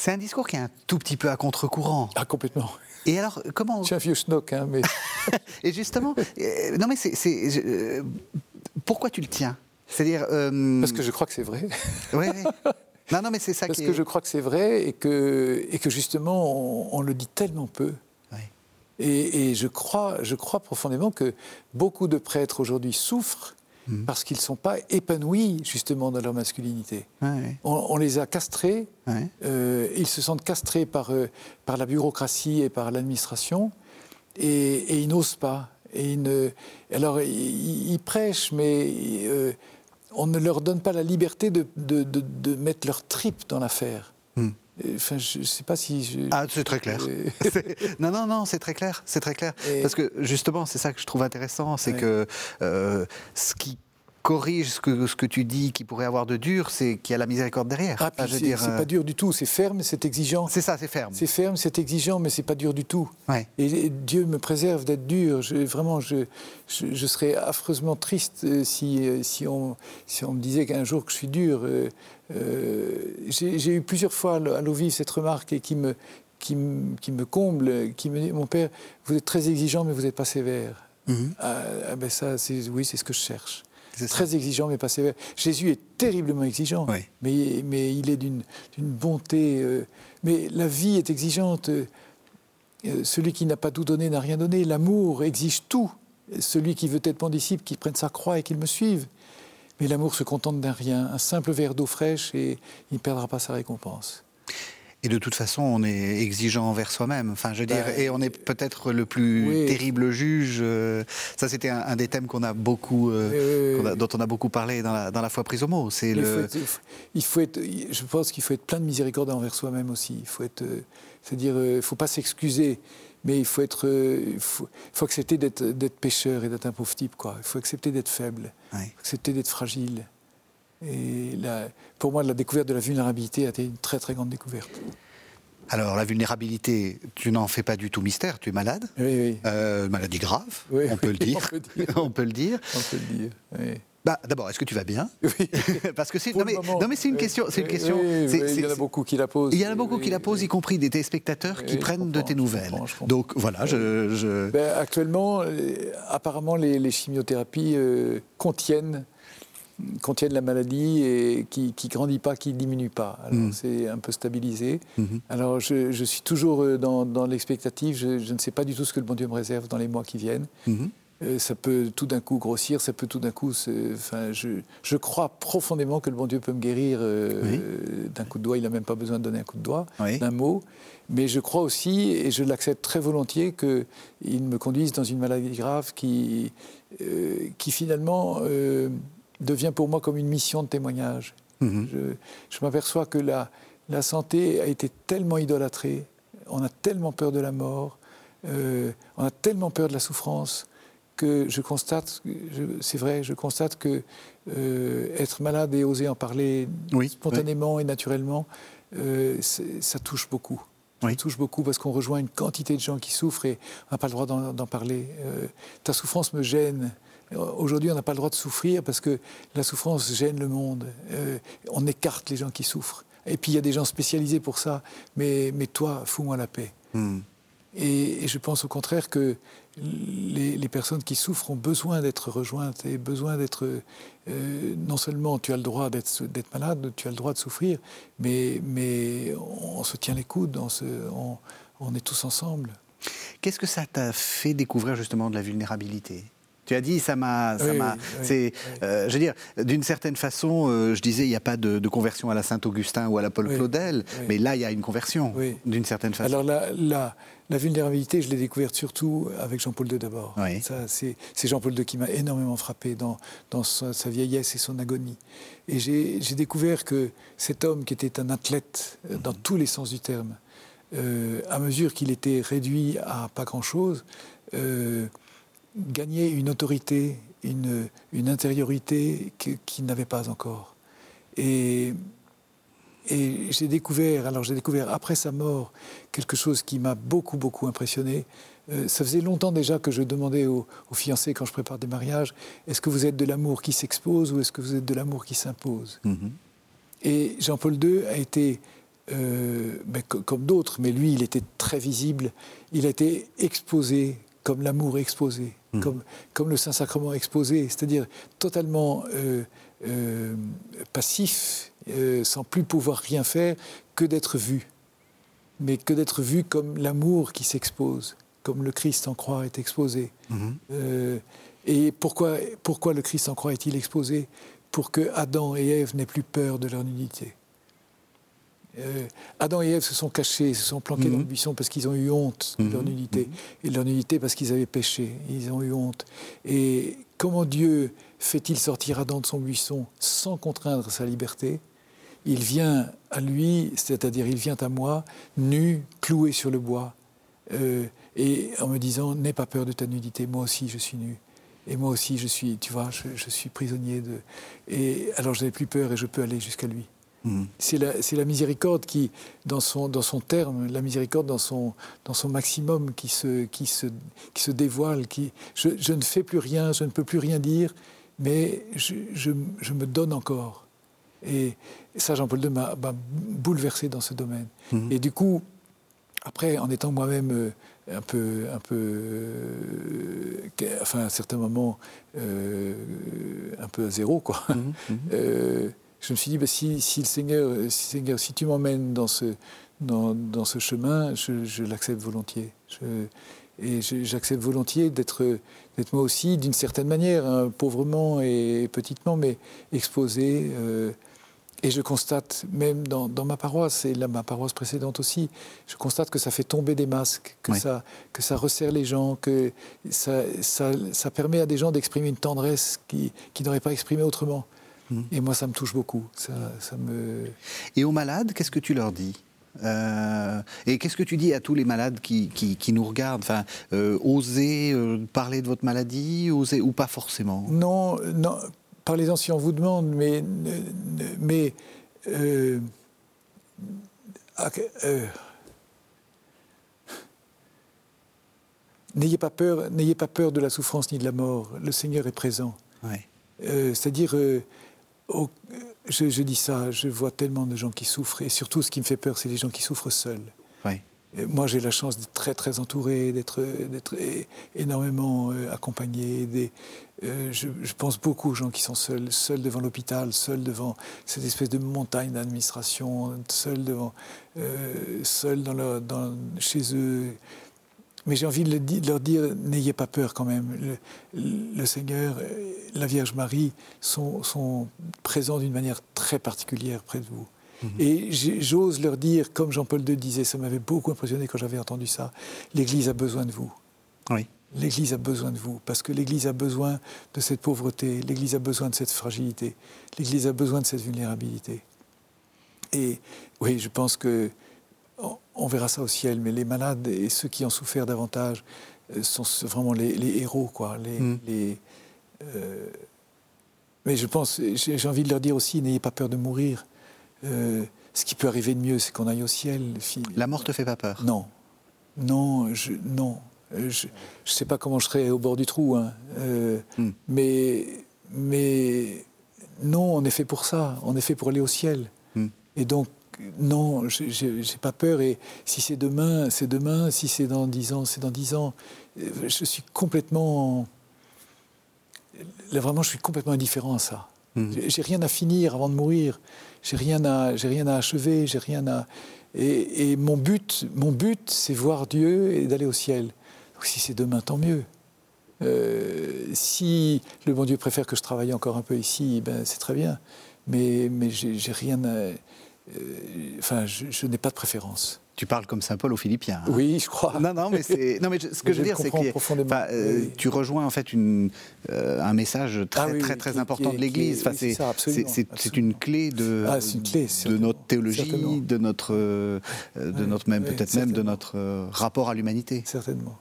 C'est un discours qui est un tout petit peu à contre-courant. Ah, complètement. Et alors, comment. Suis un vieux schnock, hein, mais. [laughs] et justement, euh, non, mais c'est. Euh, pourquoi tu le tiens? C'est-à-dire. Euh, Parce que je crois que c'est vrai. [laughs] Oui, Non, non, mais c'est ça Parce qui que je crois que c'est vrai et que, et que justement, on, le dit tellement peu. Et, je, crois, je crois profondément que beaucoup de prêtres aujourd'hui souffrent hmm. parce qu'ils ne sont pas épanouis justement dans leur masculinité. On, les a castrés, euh, ils se sentent castrés par, euh, par la bureaucratie et par l'administration, et, et, ils n'osent pas. Et alors, ils, prêchent, mais euh, on ne leur donne pas la liberté de, de, de, mettre leur trip dans l'affaire. Hmm. Enfin, je ne sais pas si. Ah, c'est très clair. [laughs] non, non, non, c'est très clair, c'est très clair. Parce que justement, c'est ça que je trouve intéressant, c'est que euh, ce qui corrige ce que, ce que tu dis qui pourrait avoir de dur, c'est qu'il y a la miséricorde derrière. Ah, c'est pas euh, dur du tout, c'est ferme, c'est exigeant. C'est ça, c'est ferme. C'est ferme, c'est exigeant, mais c'est pas dur du tout. Ouais. Et, Dieu me préserve d'être dur. Je, vraiment, je, je, serais affreusement triste euh, si, si, on, si on me disait qu'un jour que je suis dur. J'ai eu plusieurs fois à vive cette remarque et qui me, qui, qui me comble, qui me dit, mon père, vous êtes très exigeant, mais vous n'êtes pas sévère. Mhm. ah, ah ben ça, oui, c'est ce que je cherche très exigeant, mais pas sévère. Jésus est terriblement exigeant, mais, mais il est d'une bonté. Euh, mais la vie est exigeante. Euh, celui qui n'a pas tout donné n'a rien donné. L'amour exige tout. Celui qui veut être mon disciple, qu'il prenne sa croix et qu'il me suive. Mais l'amour se contente d'un rien, un simple verre d'eau fraîche et il ne perdra pas sa récompense. Et de toute façon, on est exigeant envers soi-même. Enfin, je veux dire, et on est peut-être le plus terrible juge. Euh, ça, c'était un, des thèmes qu'on a beaucoup, euh, dont on a beaucoup parlé dans la, dans la foi prise au mot. C'est le. il faut être, je pense qu'il faut être plein de miséricorde envers soi-même aussi. Il faut être, euh, c'est-à-dire, il faut pas s'excuser, mais il faut être, il faut, accepter d'être, pécheur et d'être un pauvre type, quoi. Il faut accepter d'être faible, accepter d'être fragile. Et pour moi, la découverte de la vulnérabilité a été une très très grande découverte. Alors, la vulnérabilité, tu n'en fais pas du tout mystère, tu es malade. Oui, oui. Euh, maladie grave, on, peut le dire. on peut le dire. On peut le dire. Bah, D'abord, est-ce que tu vas bien? [laughs] Oui. [laughs] Parce que c'est non, mais, c'est une question. C'est une question. il y en a beaucoup qui la posent. Il y en a beaucoup qui la posent, y compris des téléspectateurs qui prennent de tes nouvelles. Donc voilà, je. Ben, actuellement, euh, apparemment, les, chimiothérapies euh, contiennent contiennent la maladie et qui ne grandit pas, qui ne diminue pas. Alors mm. c'est un peu stabilisé. Mm-hmm. Alors je, suis toujours euh, dans, l'expectative, je, ne sais pas du tout ce que le bon Dieu me réserve dans les mois qui viennent. Mm-hmm. Euh, ça peut tout d'un coup grossir, ça peut tout d'un coup... Enfin, je, crois profondément que le bon Dieu peut me guérir euh, d'un coup de doigt, il n'a même pas besoin de donner un coup de doigt, d'un mot. Mais je crois aussi, et je l'accepte très volontiers, qu'il me conduise dans une maladie grave qui, qui finalement devient pour moi comme une mission de témoignage. Mhm. Je, m'aperçois que la, la santé a été tellement idolâtrée, on a tellement peur de la mort, euh, on a tellement peur de la souffrance que je constate, c'est vrai, je constate que euh, être malade et oser en parler spontanément et naturellement, euh, ça touche beaucoup. Ça touche beaucoup parce qu'on rejoint une quantité de gens qui souffrent et on n'a pas le droit d'en parler. ta souffrance me gêne. Aujourd'hui, on n'a pas le droit de souffrir parce que la souffrance gêne le monde. Euh, on écarte les gens qui souffrent. Et puis, il y a des gens spécialisés pour ça. Mais, mais toi, fous-moi la paix. Hmm. Et, je pense au contraire que les, personnes qui souffrent ont besoin d'être rejointes et besoin d'être. Euh, non seulement tu as le droit d'être malade, tu as le droit de souffrir, mais, mais on, se tient les coudes, on, est tous ensemble. Qu'est-ce que ça t'a fait découvrir justement de la vulnérabilité? Tu as dit, ça m'a. c'est, euh, je veux dire, d'une certaine façon, euh, je disais, il n'y a pas de, conversion à la Saint-Augustin ou à la Paul Claudel, mais là, il y a une conversion, d'une certaine façon. Alors, la, vulnérabilité, je l'ai découverte surtout avec Jean-Paul II d'abord. C'est, Jean-Paul II qui m'a énormément frappé dans, dans sa, vieillesse et son agonie. Et j'ai, découvert que cet homme, qui était un athlète euh, dans mhm. tous les sens du terme, à mesure qu'il était réduit à pas grand-chose, gagner une autorité, une, une intériorité qu'il n'avait pas encore. Et, et j'ai découvert, alors j'ai découvert après sa mort quelque chose qui m'a beaucoup, beaucoup impressionné. Euh, ça faisait longtemps déjà que je demandais aux, fiancés quand je prépare des mariages, est-ce que vous êtes de l'amour qui s'expose ou est-ce que vous êtes de l'amour qui s'impose? Mm-hmm. Et Jean-Paul II a été, euh, ben, comme d'autres, mais lui, il était très visible, il a été exposé comme l'amour exposé. Hmm. comme, comme le Saint-Sacrement exposé, c'est-à-dire totalement euh, euh, passif, euh, sans plus pouvoir rien faire que d'être vu. Mais que d'être vu comme l'amour qui s'expose, comme le Christ en croix est exposé. Hmm. et pourquoi, pourquoi le Christ en croix est-il exposé? Pour que Adam et Ève n'aient plus peur de leur nudité. Euh, Adam et Ève se sont cachés, se sont planqués dans le mhm. buisson parce qu'ils ont eu honte de leur mhm. nudité. Mhm. Et de leur nudité parce qu'ils avaient péché. Ils ont eu honte. Et comment Dieu fait-il sortir Adam de son buisson sans contraindre sa liberté? Il vient à lui, c'est-à-dire il vient à moi, nu, cloué sur le bois, euh, et en me disant N'aie pas peur de ta nudité, moi aussi je suis nu. Et moi aussi je suis, tu vois, je, je suis prisonnier de. Et alors je n'ai plus peur et je peux aller jusqu'à lui. C'est la, miséricorde qui, dans son, dans son terme, la miséricorde dans son, dans son maximum, qui se, qui se, qui se dévoile. Qui, je, ne fais plus rien, je ne peux plus rien dire, mais je, je, me donne encore. Et ça, Jean-Paul II m'a bouleversé dans ce domaine. Mhm. Et du coup, après, en étant moi-même euh, un peu, un peu, euh, enfin, à certains moments, euh, un peu à zéro, quoi. Mhm [laughs] je me suis dit, bah, si, le Seigneur, si, Seigneur, si tu m'emmènes dans ce, dans, dans, ce chemin, je, l'accepte volontiers. et j'accepte volontiers d'être moi aussi, d'une certaine manière, hein, pauvrement et petitement, mais exposé. Euh, et je constate, même dans, dans, ma paroisse, et là, ma paroisse précédente aussi, je constate que ça fait tomber des masques, que, ça, que ça resserre les gens, que ça, ça, ça permet à des gens d'exprimer une tendresse qui, qui n'auraient pas exprimé autrement. Et moi, ça me touche beaucoup. Ça, me... Et aux malades, qu'est-ce que tu leur dis euh, et qu'est-ce que tu dis à tous les malades qui, qui, nous regardent enfin, euh, Oser euh, parler de votre maladie oser, ou pas forcément Non, non parlez-en si on vous demande, mais, mais ah, n'ayez pas peur, n'ayez pas peur de la souffrance ni de la mort. Le Seigneur est présent. C'est-à-dire je, dis ça, je vois tellement de gens qui souffrent, et surtout ce qui me fait peur, c'est les gens qui souffrent seuls. Moi, j'ai la chance d'être très, très entouré, d'être énormément euh, accompagné. Des, euh, je, pense beaucoup aux gens qui sont seuls, seuls devant l'hôpital, seuls devant cette espèce de montagne d'administration, seuls, devant, euh, seuls dans dans, chez eux. Mais j'ai envie de, leur dire, n'ayez pas peur quand même. Le, Seigneur, la Vierge Marie sont, présents d'une manière très particulière près de vous. Mhm. Et j'ose leur dire, comme Jean-Paul II disait, ça m'avait beaucoup impressionné quand j'avais entendu ça, l'Église a besoin de vous. Oui. L'Église a besoin de vous, parce que l'Église a besoin de cette pauvreté, l'Église a besoin de cette fragilité, l'Église a besoin de cette vulnérabilité. Et oui, je pense que on verra ça au ciel, mais les malades et ceux qui ont souffert davantage euh, sont vraiment les, héros, quoi. Les, mm. euh, mais je pense, j'ai envie de leur dire aussi, n'ayez pas peur de mourir. Euh, ce qui peut arriver de mieux, c'est qu'on aille au ciel. La mort te fait pas peur Non, non, je, non. Je ne sais pas comment je serai au bord du trou, hein. Mm. mais, mais non, on est fait pour ça. On est fait pour aller au ciel. Mm. Et donc, non, j'ai pas peur. Et si c'est demain, c'est demain. Si c'est dans dix ans, c'est dans dix ans. Je suis complètement. Là, vraiment, je suis complètement indifférent à ça. Mmh. J'ai rien à finir avant de mourir. J'ai rien à, j'ai rien à achever. J'ai rien à. Et, mon but, mon but, c'est voir Dieu et d'aller au ciel. Donc, si c'est demain, tant mieux. Euh, si le bon Dieu préfère que je travaille encore un peu ici, ben c'est très bien. Mais, mais j'ai rien à enfin, je, n'ai pas de préférence. Tu parles comme Saint Paul aux Philippiens. Hein. Oui, je crois. Non, non, mais, non, mais ce que je veux dire, c'est que euh, tu rejoins en fait une, euh, un message très, ah très, très important de l'Église. Enfin, c'est une clé de, ah, une clé, de notre théologie, de notre, de notre même peut-être même de notre rapport à l'humanité. Certainement.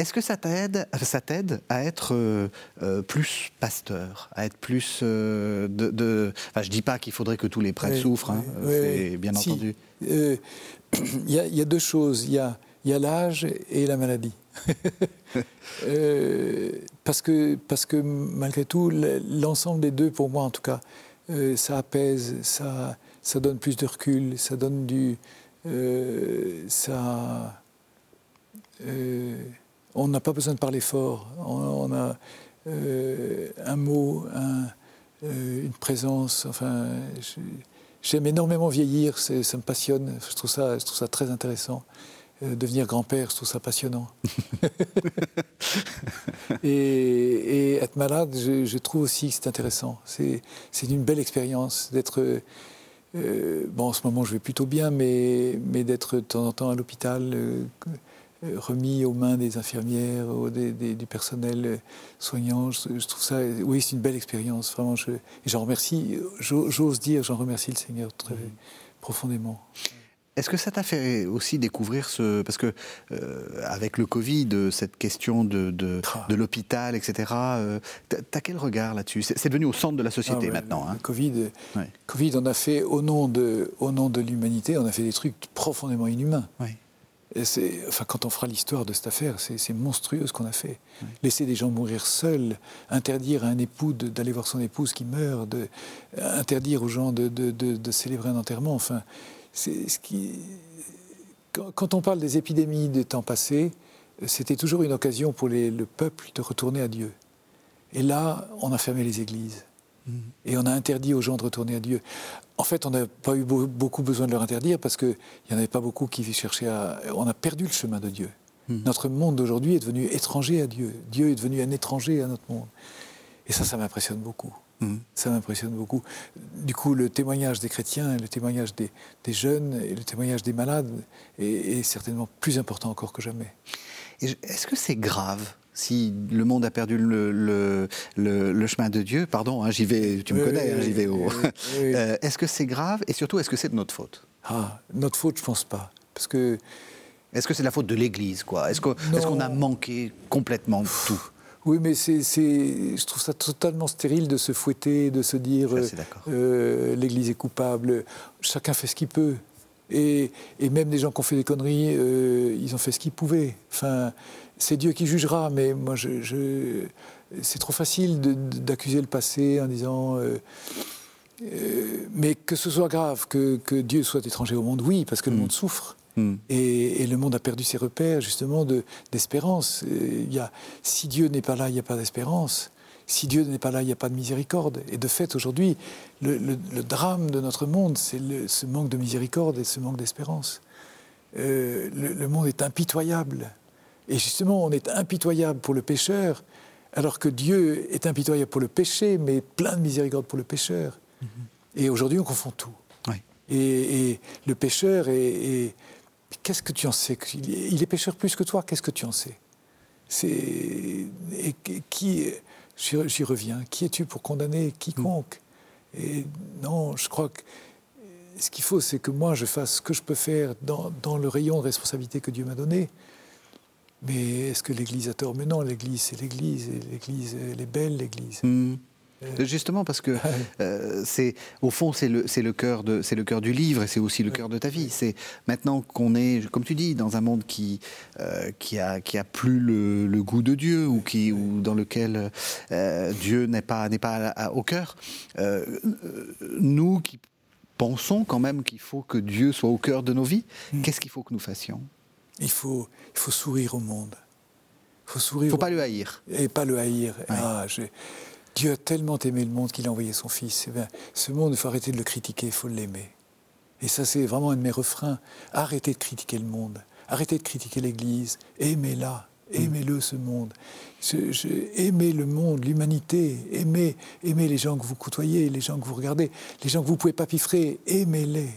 Est-ce que ça t'aide, ça t'aide à être euh, euh, plus pasteur, à être plus euh, de, de, Enfin, je dis pas qu'il faudrait que tous les prêtres souffrent, hein, bien entendu. [clears throat] Il y, y, a deux choses. Il y a, y a l'âge et la maladie. [laughs] parce que parce que malgré tout, l'ensemble des deux, pour moi en tout cas, ça apaise, ça ça donne plus de recul, ça donne du ça on n'a pas besoin de parler fort. On, a euh, un mot, euh, une présence. Enfin, j'aime énormément vieillir. Ça me passionne. Je trouve ça, je trouve ça très intéressant. Euh, devenir grand-père, je trouve ça passionnant. [laughs] et, être malade, je, trouve aussi que c'est intéressant. C'est une belle expérience d'être. bon, en ce moment, je vais plutôt bien, mais, mais d'être de temps en temps à l'hôpital remis aux mains des infirmières, du personnel soignant. Je, trouve ça, oui, c'est une belle expérience. Vraiment, j'en remercie, j'ose dire, j'en remercie le Seigneur très profondément. Est-ce que ça t'a fait aussi découvrir ce parce que euh, avec le Covid, cette question de de, ah. l'hôpital, etc. Euh, t'as quel regard là-dessus? C'est devenu au centre de la société ah maintenant. Hein. Covid, Covid, on a fait au nom de au nom de l'humanité, on a fait des trucs profondément inhumains. Oui enfin, quand on fera l'histoire de cette affaire, c'est monstrueux ce qu'on a fait. Laisser des gens mourir seuls, interdire à un époux d'aller voir son épouse qui meurt, de, interdire aux gens de, de, célébrer un enterrement. Enfin, c'est ce qui. Quand, on parle des épidémies des temps passés, c'était toujours une occasion pour les, le peuple de retourner à Dieu. Et là, on a fermé les églises. Mmh. Et on a interdit aux gens de retourner à Dieu. En fait, on n'a pas eu beaucoup besoin de leur interdire parce qu'il n'y en avait pas beaucoup qui cherchaient à... On a perdu le chemin de Dieu. Hmm. Notre monde d'aujourd'hui est devenu étranger à Dieu. Dieu est devenu un étranger à notre monde. Et ça, ça m'impressionne beaucoup. Hmm. Ça m'impressionne beaucoup. Du coup, le témoignage des chrétiens, le témoignage des, jeunes et le témoignage des malades est certainement plus important encore que jamais. Est-ce que c'est grave si le monde a perdu le, le, chemin de Dieu, pardon, hein, j'y vais, tu me connais, hein, j'y vais au. Euh, est-ce que c'est grave et surtout, est-ce que c'est de notre faute? Ah, notre faute, je pense pas, parce que. Est-ce que c'est la faute de l'Église, quoi? Est-ce qu'on a manqué complètement tout? oui, mais c'est, je trouve ça totalement stérile de se fouetter, de se dire euh, l'Église est coupable. Chacun fait ce qu'il peut. Et, et, même des gens qui ont fait des conneries, euh, ils ont fait ce qu'ils pouvaient. Enfin, c'est Dieu qui jugera, mais moi, je, c'est trop facile d'accuser le passé en disant. Euh, euh, mais que ce soit grave, que, Dieu soit étranger au monde, oui, parce que le mm. monde souffre. Mm. Et, le monde a perdu ses repères, justement, d'espérance. Si Dieu n'est pas là, il n'y a pas d'espérance. Si Dieu n'est pas là, il n'y a pas de miséricorde. Et de fait, aujourd'hui, le, drame de notre monde, c'est ce manque de miséricorde et ce manque d'espérance. Euh, le, monde est impitoyable. Et justement, on est impitoyable pour le pécheur, alors que Dieu est impitoyable pour le péché, mais plein de miséricorde pour le pécheur. Mm-hmm. Et aujourd'hui, on confond tout. Et, le pécheur est. Qu'est-ce que tu en sais? Il est pécheur plus que toi, qu'est-ce que tu en sais? C'est. Qui. J'y reviens. Qui es-tu pour condamner quiconque? Mm. Et non, je crois que ce qu'il faut, c'est que moi, je fasse ce que je peux faire dans, dans le rayon de responsabilité que Dieu m'a donné. Mais est-ce que l'Église a tort? Mais non, l'Église, c'est l'Église, et l'Église, elle est belle, l'Église. Hmm. Euh, justement, parce que euh, c'est au fond c'est le le cœur de le cœur du livre et c'est aussi le cœur de ta vie. C'est maintenant qu'on est, comme tu dis, dans un monde qui euh, qui a qui a plus le, goût de Dieu ou qui ou dans lequel Dieu n'est pas pas au cœur. nous qui pensons quand même qu'il faut que Dieu soit au cœur de nos vies, mm. qu'est-ce qu'il faut que nous fassions? Il faut, il faut sourire au monde. Il faut sourire. faut pas le haïr. Et pas le haïr. Ah, Dieu a tellement aimé le monde qu'il a envoyé son Fils. Eh ce monde, il faut arrêter de le critiquer, il faut l'aimer. Et ça, c'est vraiment un de mes refrains. Arrêtez de critiquer le monde. Arrêtez de critiquer l'Église. Aimez-la. Aimez-le, ce monde. aimez le monde, l'humanité. Aimez, aimez les gens que vous côtoyez, les gens que vous regardez, les gens que vous pouvez pas piffrer. Aimez-les.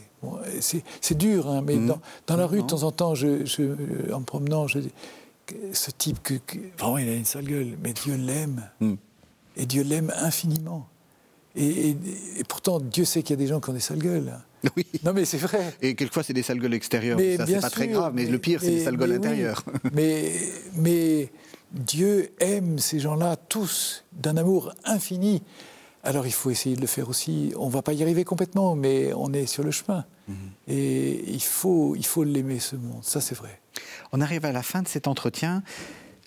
c'est dur, hein, mais mmh. dans, la rue, de temps en temps, je, en me promenant, je, ce type, que, vraiment, il a une sale gueule, mais Dieu l'aime. Mmh. Et Dieu l'aime infiniment. Et, pourtant, Dieu sait qu'il y a des gens qui ont des sales gueules. Oui. Non, mais c'est vrai. Et quelquefois, c'est des sales gueules extérieures. Mais ça, c'est pas très grave. Mais, le pire, c'est des sales gueules intérieures. [laughs] mais, mais Dieu aime ces gens-là tous d'un amour infini. Alors, il faut essayer de le faire aussi. On ne va pas y arriver complètement, mais on est sur le chemin. Mhm. Et il faut, il faut l'aimer, ce monde. Ça, c'est vrai. On arrive à la fin de cet entretien.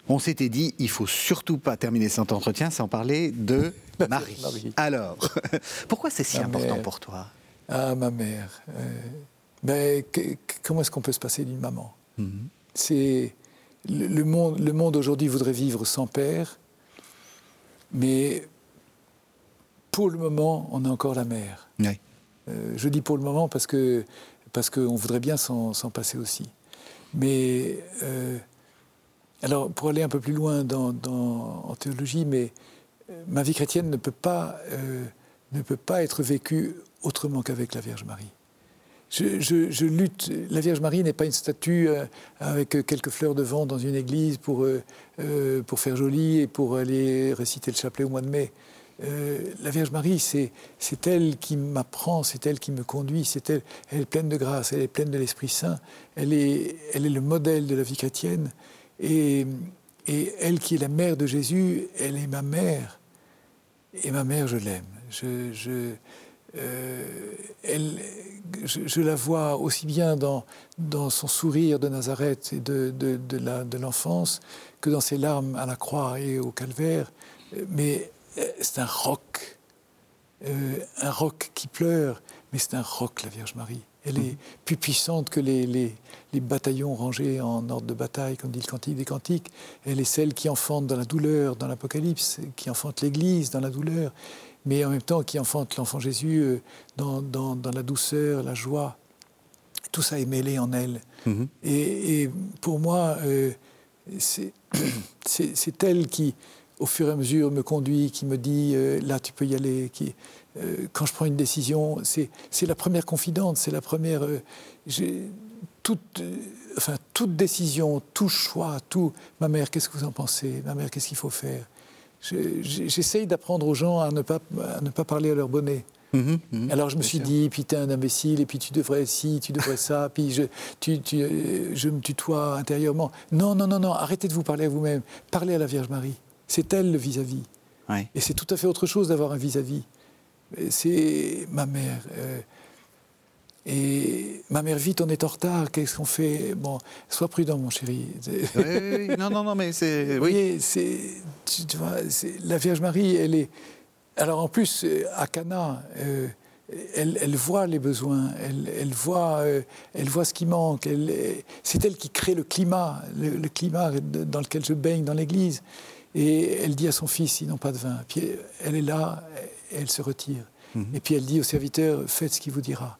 On s'était dit, il faut surtout pas terminer cet entretien sans parler de [laughs] Marie. Alors, [laughs] pourquoi c'est si important pour toi? Ah, ma mère. Euh, ben, comment est-ce qu'on peut se passer d'une maman? Mhm. C'est le, monde. Le monde aujourd'hui voudrait vivre sans père, mais pour le moment, on a encore la mère. Euh, je dis pour le moment parce que parce qu'on voudrait bien s'en passer aussi. Mais euh, alors, pour aller un peu plus loin en théologie, mais euh, ma vie chrétienne ne peut pas, euh, ne peut pas être vécue autrement qu'avec la Vierge Marie. Je, lutte. La Vierge Marie n'est pas une statue euh, avec quelques fleurs de vent dans une église pour, pour faire joli et pour aller réciter le chapelet au mois de mai. la Vierge Marie, c'est elle qui m'apprend, c'est elle qui me conduit, c'est elle, elle est pleine de grâce, elle est pleine de l'Esprit Saint, elle est, elle est le modèle de la vie chrétienne. Et, elle qui est la mère de Jésus, elle est ma mère. Et ma mère, je l'aime. Je, euh, la vois aussi bien dans, son sourire de Nazareth et de, l'enfance que dans ses larmes à la croix et au calvaire. Mais euh, c'est un roc, euh, un roc qui pleure, mais c'est un roc, la Vierge Marie. Elle est plus puissante que les, bataillons rangés en ordre de bataille, comme dit le Cantique des Cantiques. Elle est celle qui enfante dans la douleur, dans l'Apocalypse, qui enfante l'Église dans la douleur, mais en même temps qui enfante l'enfant Jésus euh, dans, dans, dans, la douceur, la joie. Tout ça est mêlé en elle. Mhm. Et, pour moi, euh, c'est [coughs] elle qui, au fur et à mesure, me conduit, qui me dit euh, là, tu peux y aller, qui, euh, quand je prends une décision, c'est la première confidente, c'est la première. Euh, toute, euh, enfin, toute décision, tout choix, tout. Ma mère, qu'est-ce que vous en pensez? Ma mère, qu'est-ce qu'il faut faire? J'essaye d'apprendre aux gens à ne, pas, à ne pas parler à leur bonnet. Mmh mmh Alors je me suis dit, puis t'es un imbécile, et puis tu devrais ci, tu devrais ça, [laughs] puis je, tu, je me tutoie intérieurement. Non, non, non, non, arrêtez de vous parler à vous-même. Parlez à la Vierge Marie. C'est elle le vis-à-vis. Et c'est tout à fait autre chose d'avoir un vis-à-vis. c'est ma mère. Euh, et ma mère, vite, on est en retard, qu'est-ce qu'on fait? Bon, sois prudent, mon chéri. Oui, non, non, non, mais c'est. [laughs] Oui, c'est. Tu, vois, la Vierge Marie, elle est. Alors en plus, à Cana, euh, elle, elle, voit les besoins, elle, elle voit, euh, elle voit ce qui manque. C'est elle qui crée le climat, le, le, climat dans lequel je baigne dans l'Église. Et elle dit à son fils, ils n'ont pas de vin. Puis elle est là, elle se retire. Mhm. Et puis elle dit au serviteur, faites ce qu'il vous dira.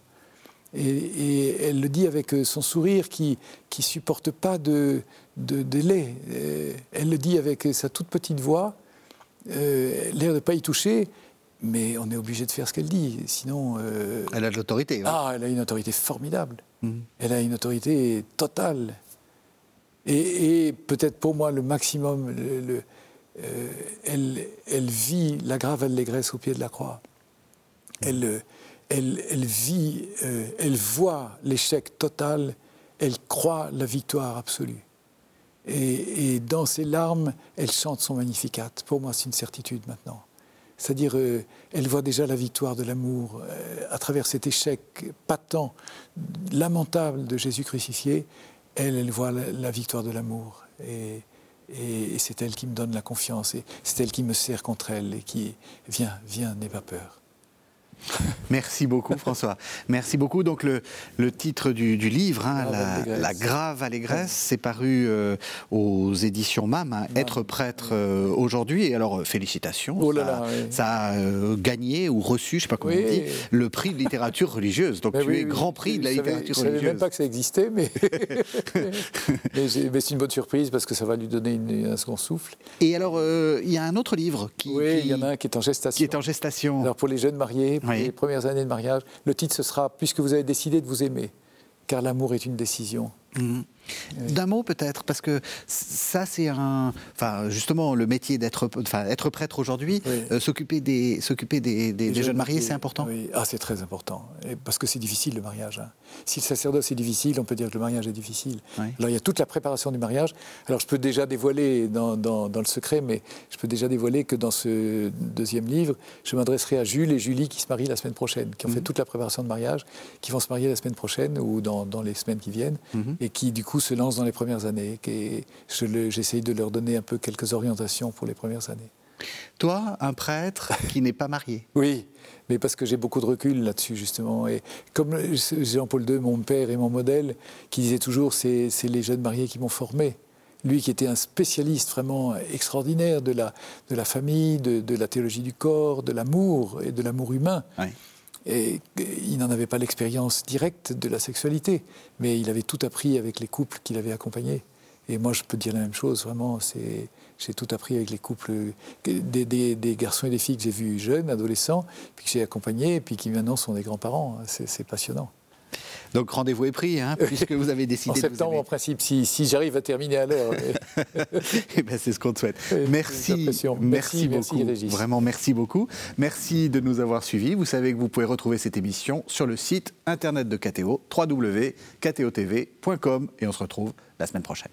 Et, elle le dit avec euh, son sourire qui ne supporte pas de, de délai. Euh, elle le dit avec sa toute petite voix, euh, l'air de ne pas y toucher, mais on est obligé de faire ce qu'elle dit. Sinon. elle a de l'autorité. Ah, elle a une autorité formidable. Mhm. Elle a une autorité totale. Et, peut-être pour moi, le maximum, le euh, elle, elle, vit la grave allégresse au pied de la croix. Elle, elle, vit, euh, elle voit l'échec total, elle croit la victoire absolue. Et, dans ses larmes, elle chante son Magnificat. Pour moi, c'est une certitude maintenant. C'est-à-dire, euh, elle voit déjà la victoire de l'amour à travers cet échec patent, lamentable de Jésus crucifié. Elle, elle voit la, victoire de l'amour. Et, et, c'est elle qui me donne la confiance, et c'est elle qui me serre contre elle, et qui vient, viens, n'aie pas peur. [laughs] Merci beaucoup, François. Merci beaucoup. Donc, le, le titre du, du livre, hein, la, la, grave allégresse, c'est paru euh, aux éditions MAM, hein, Être prêtre euh, aujourd'hui. Et alors, euh, félicitations. Oh là ça, là, oui. ça a euh, gagné ou reçu, je ne sais pas comment Oui. on dit, le prix de littérature religieuse. Donc, [laughs] Ben tu oui, es grand prix de la savais- littérature Je savais religieuse. même pas que ça existait, mais, [laughs] mais, mais c'est une bonne surprise parce que ça va lui donner une- un second souffle. Et alors, il y a un autre livre qui, Oui, il y en a un qui est en gestation. qui est en gestation. Alors pour les jeunes mariés, Oui. les premières années de mariage, le titre ce sera Puisque vous avez décidé de vous aimer, car l'amour est une décision. Mhm. D'un mot peut-être, parce que ça c'est un, enfin justement le métier d'être, enfin être prêtre aujourd'hui, Oui. euh, s'occuper des, s'occuper des, des- des jeunes mariés, c'est important? Oui, ah, c'est très important. Et parce que c'est difficile le mariage. hein. Si le sacerdoce est difficile, on peut dire que le mariage est difficile. Oui. Alors il y a toute la préparation du mariage. Alors je peux déjà dévoiler dans, dans- dans le secret, mais je peux déjà dévoiler que dans ce deuxième livre, je m'adresserai à Jules et Julie qui se marient la semaine prochaine, qui ont Mhm. fait toute la préparation de mariage, qui vont se marier la semaine prochaine ou dans, dans les semaines qui viennent, Mhm. et qui du coup se lancent dans les premières années. Et je j'essaye de leur donner un peu quelques orientations pour les premières années. Toi, un prêtre [laughs] qui n'est pas marié. Oui, mais parce que j'ai beaucoup de recul là-dessus, justement. Et comme Jean-Paul II, mon père et mon modèle, qui disait toujours c'est c'est les jeunes mariés qui m'ont formé. Lui qui était un spécialiste vraiment extraordinaire de la, de la famille, de, de la théologie du corps, de l'amour et de l'amour humain. Oui. Et il n'en avait pas l'expérience directe de la sexualité, mais il avait tout appris avec les couples qu'il avait accompagnés. Et moi, je peux dire la même chose, vraiment, j'ai tout appris avec les couples, des, garçons et des filles que j'ai vus jeunes, adolescents, puis que j'ai accompagnés, puis qui maintenant sont des grands-parents. C'est passionnant. Donc rendez-vous est pris, hein, puisque vous avez décidé [laughs] En de vous septembre, aimer. en principe, si, si j'arrive à terminer à l'heure. mais- [laughs] Eh ben, c'est ce qu'on te souhaite. [laughs] Merci, merci, Merci, beaucoup. Vraiment, merci beaucoup. Merci de nous avoir suivis. Vous savez que vous pouvez retrouver cette émission sur le site internet de KTO, www.ktotv.com, et on se retrouve la semaine prochaine.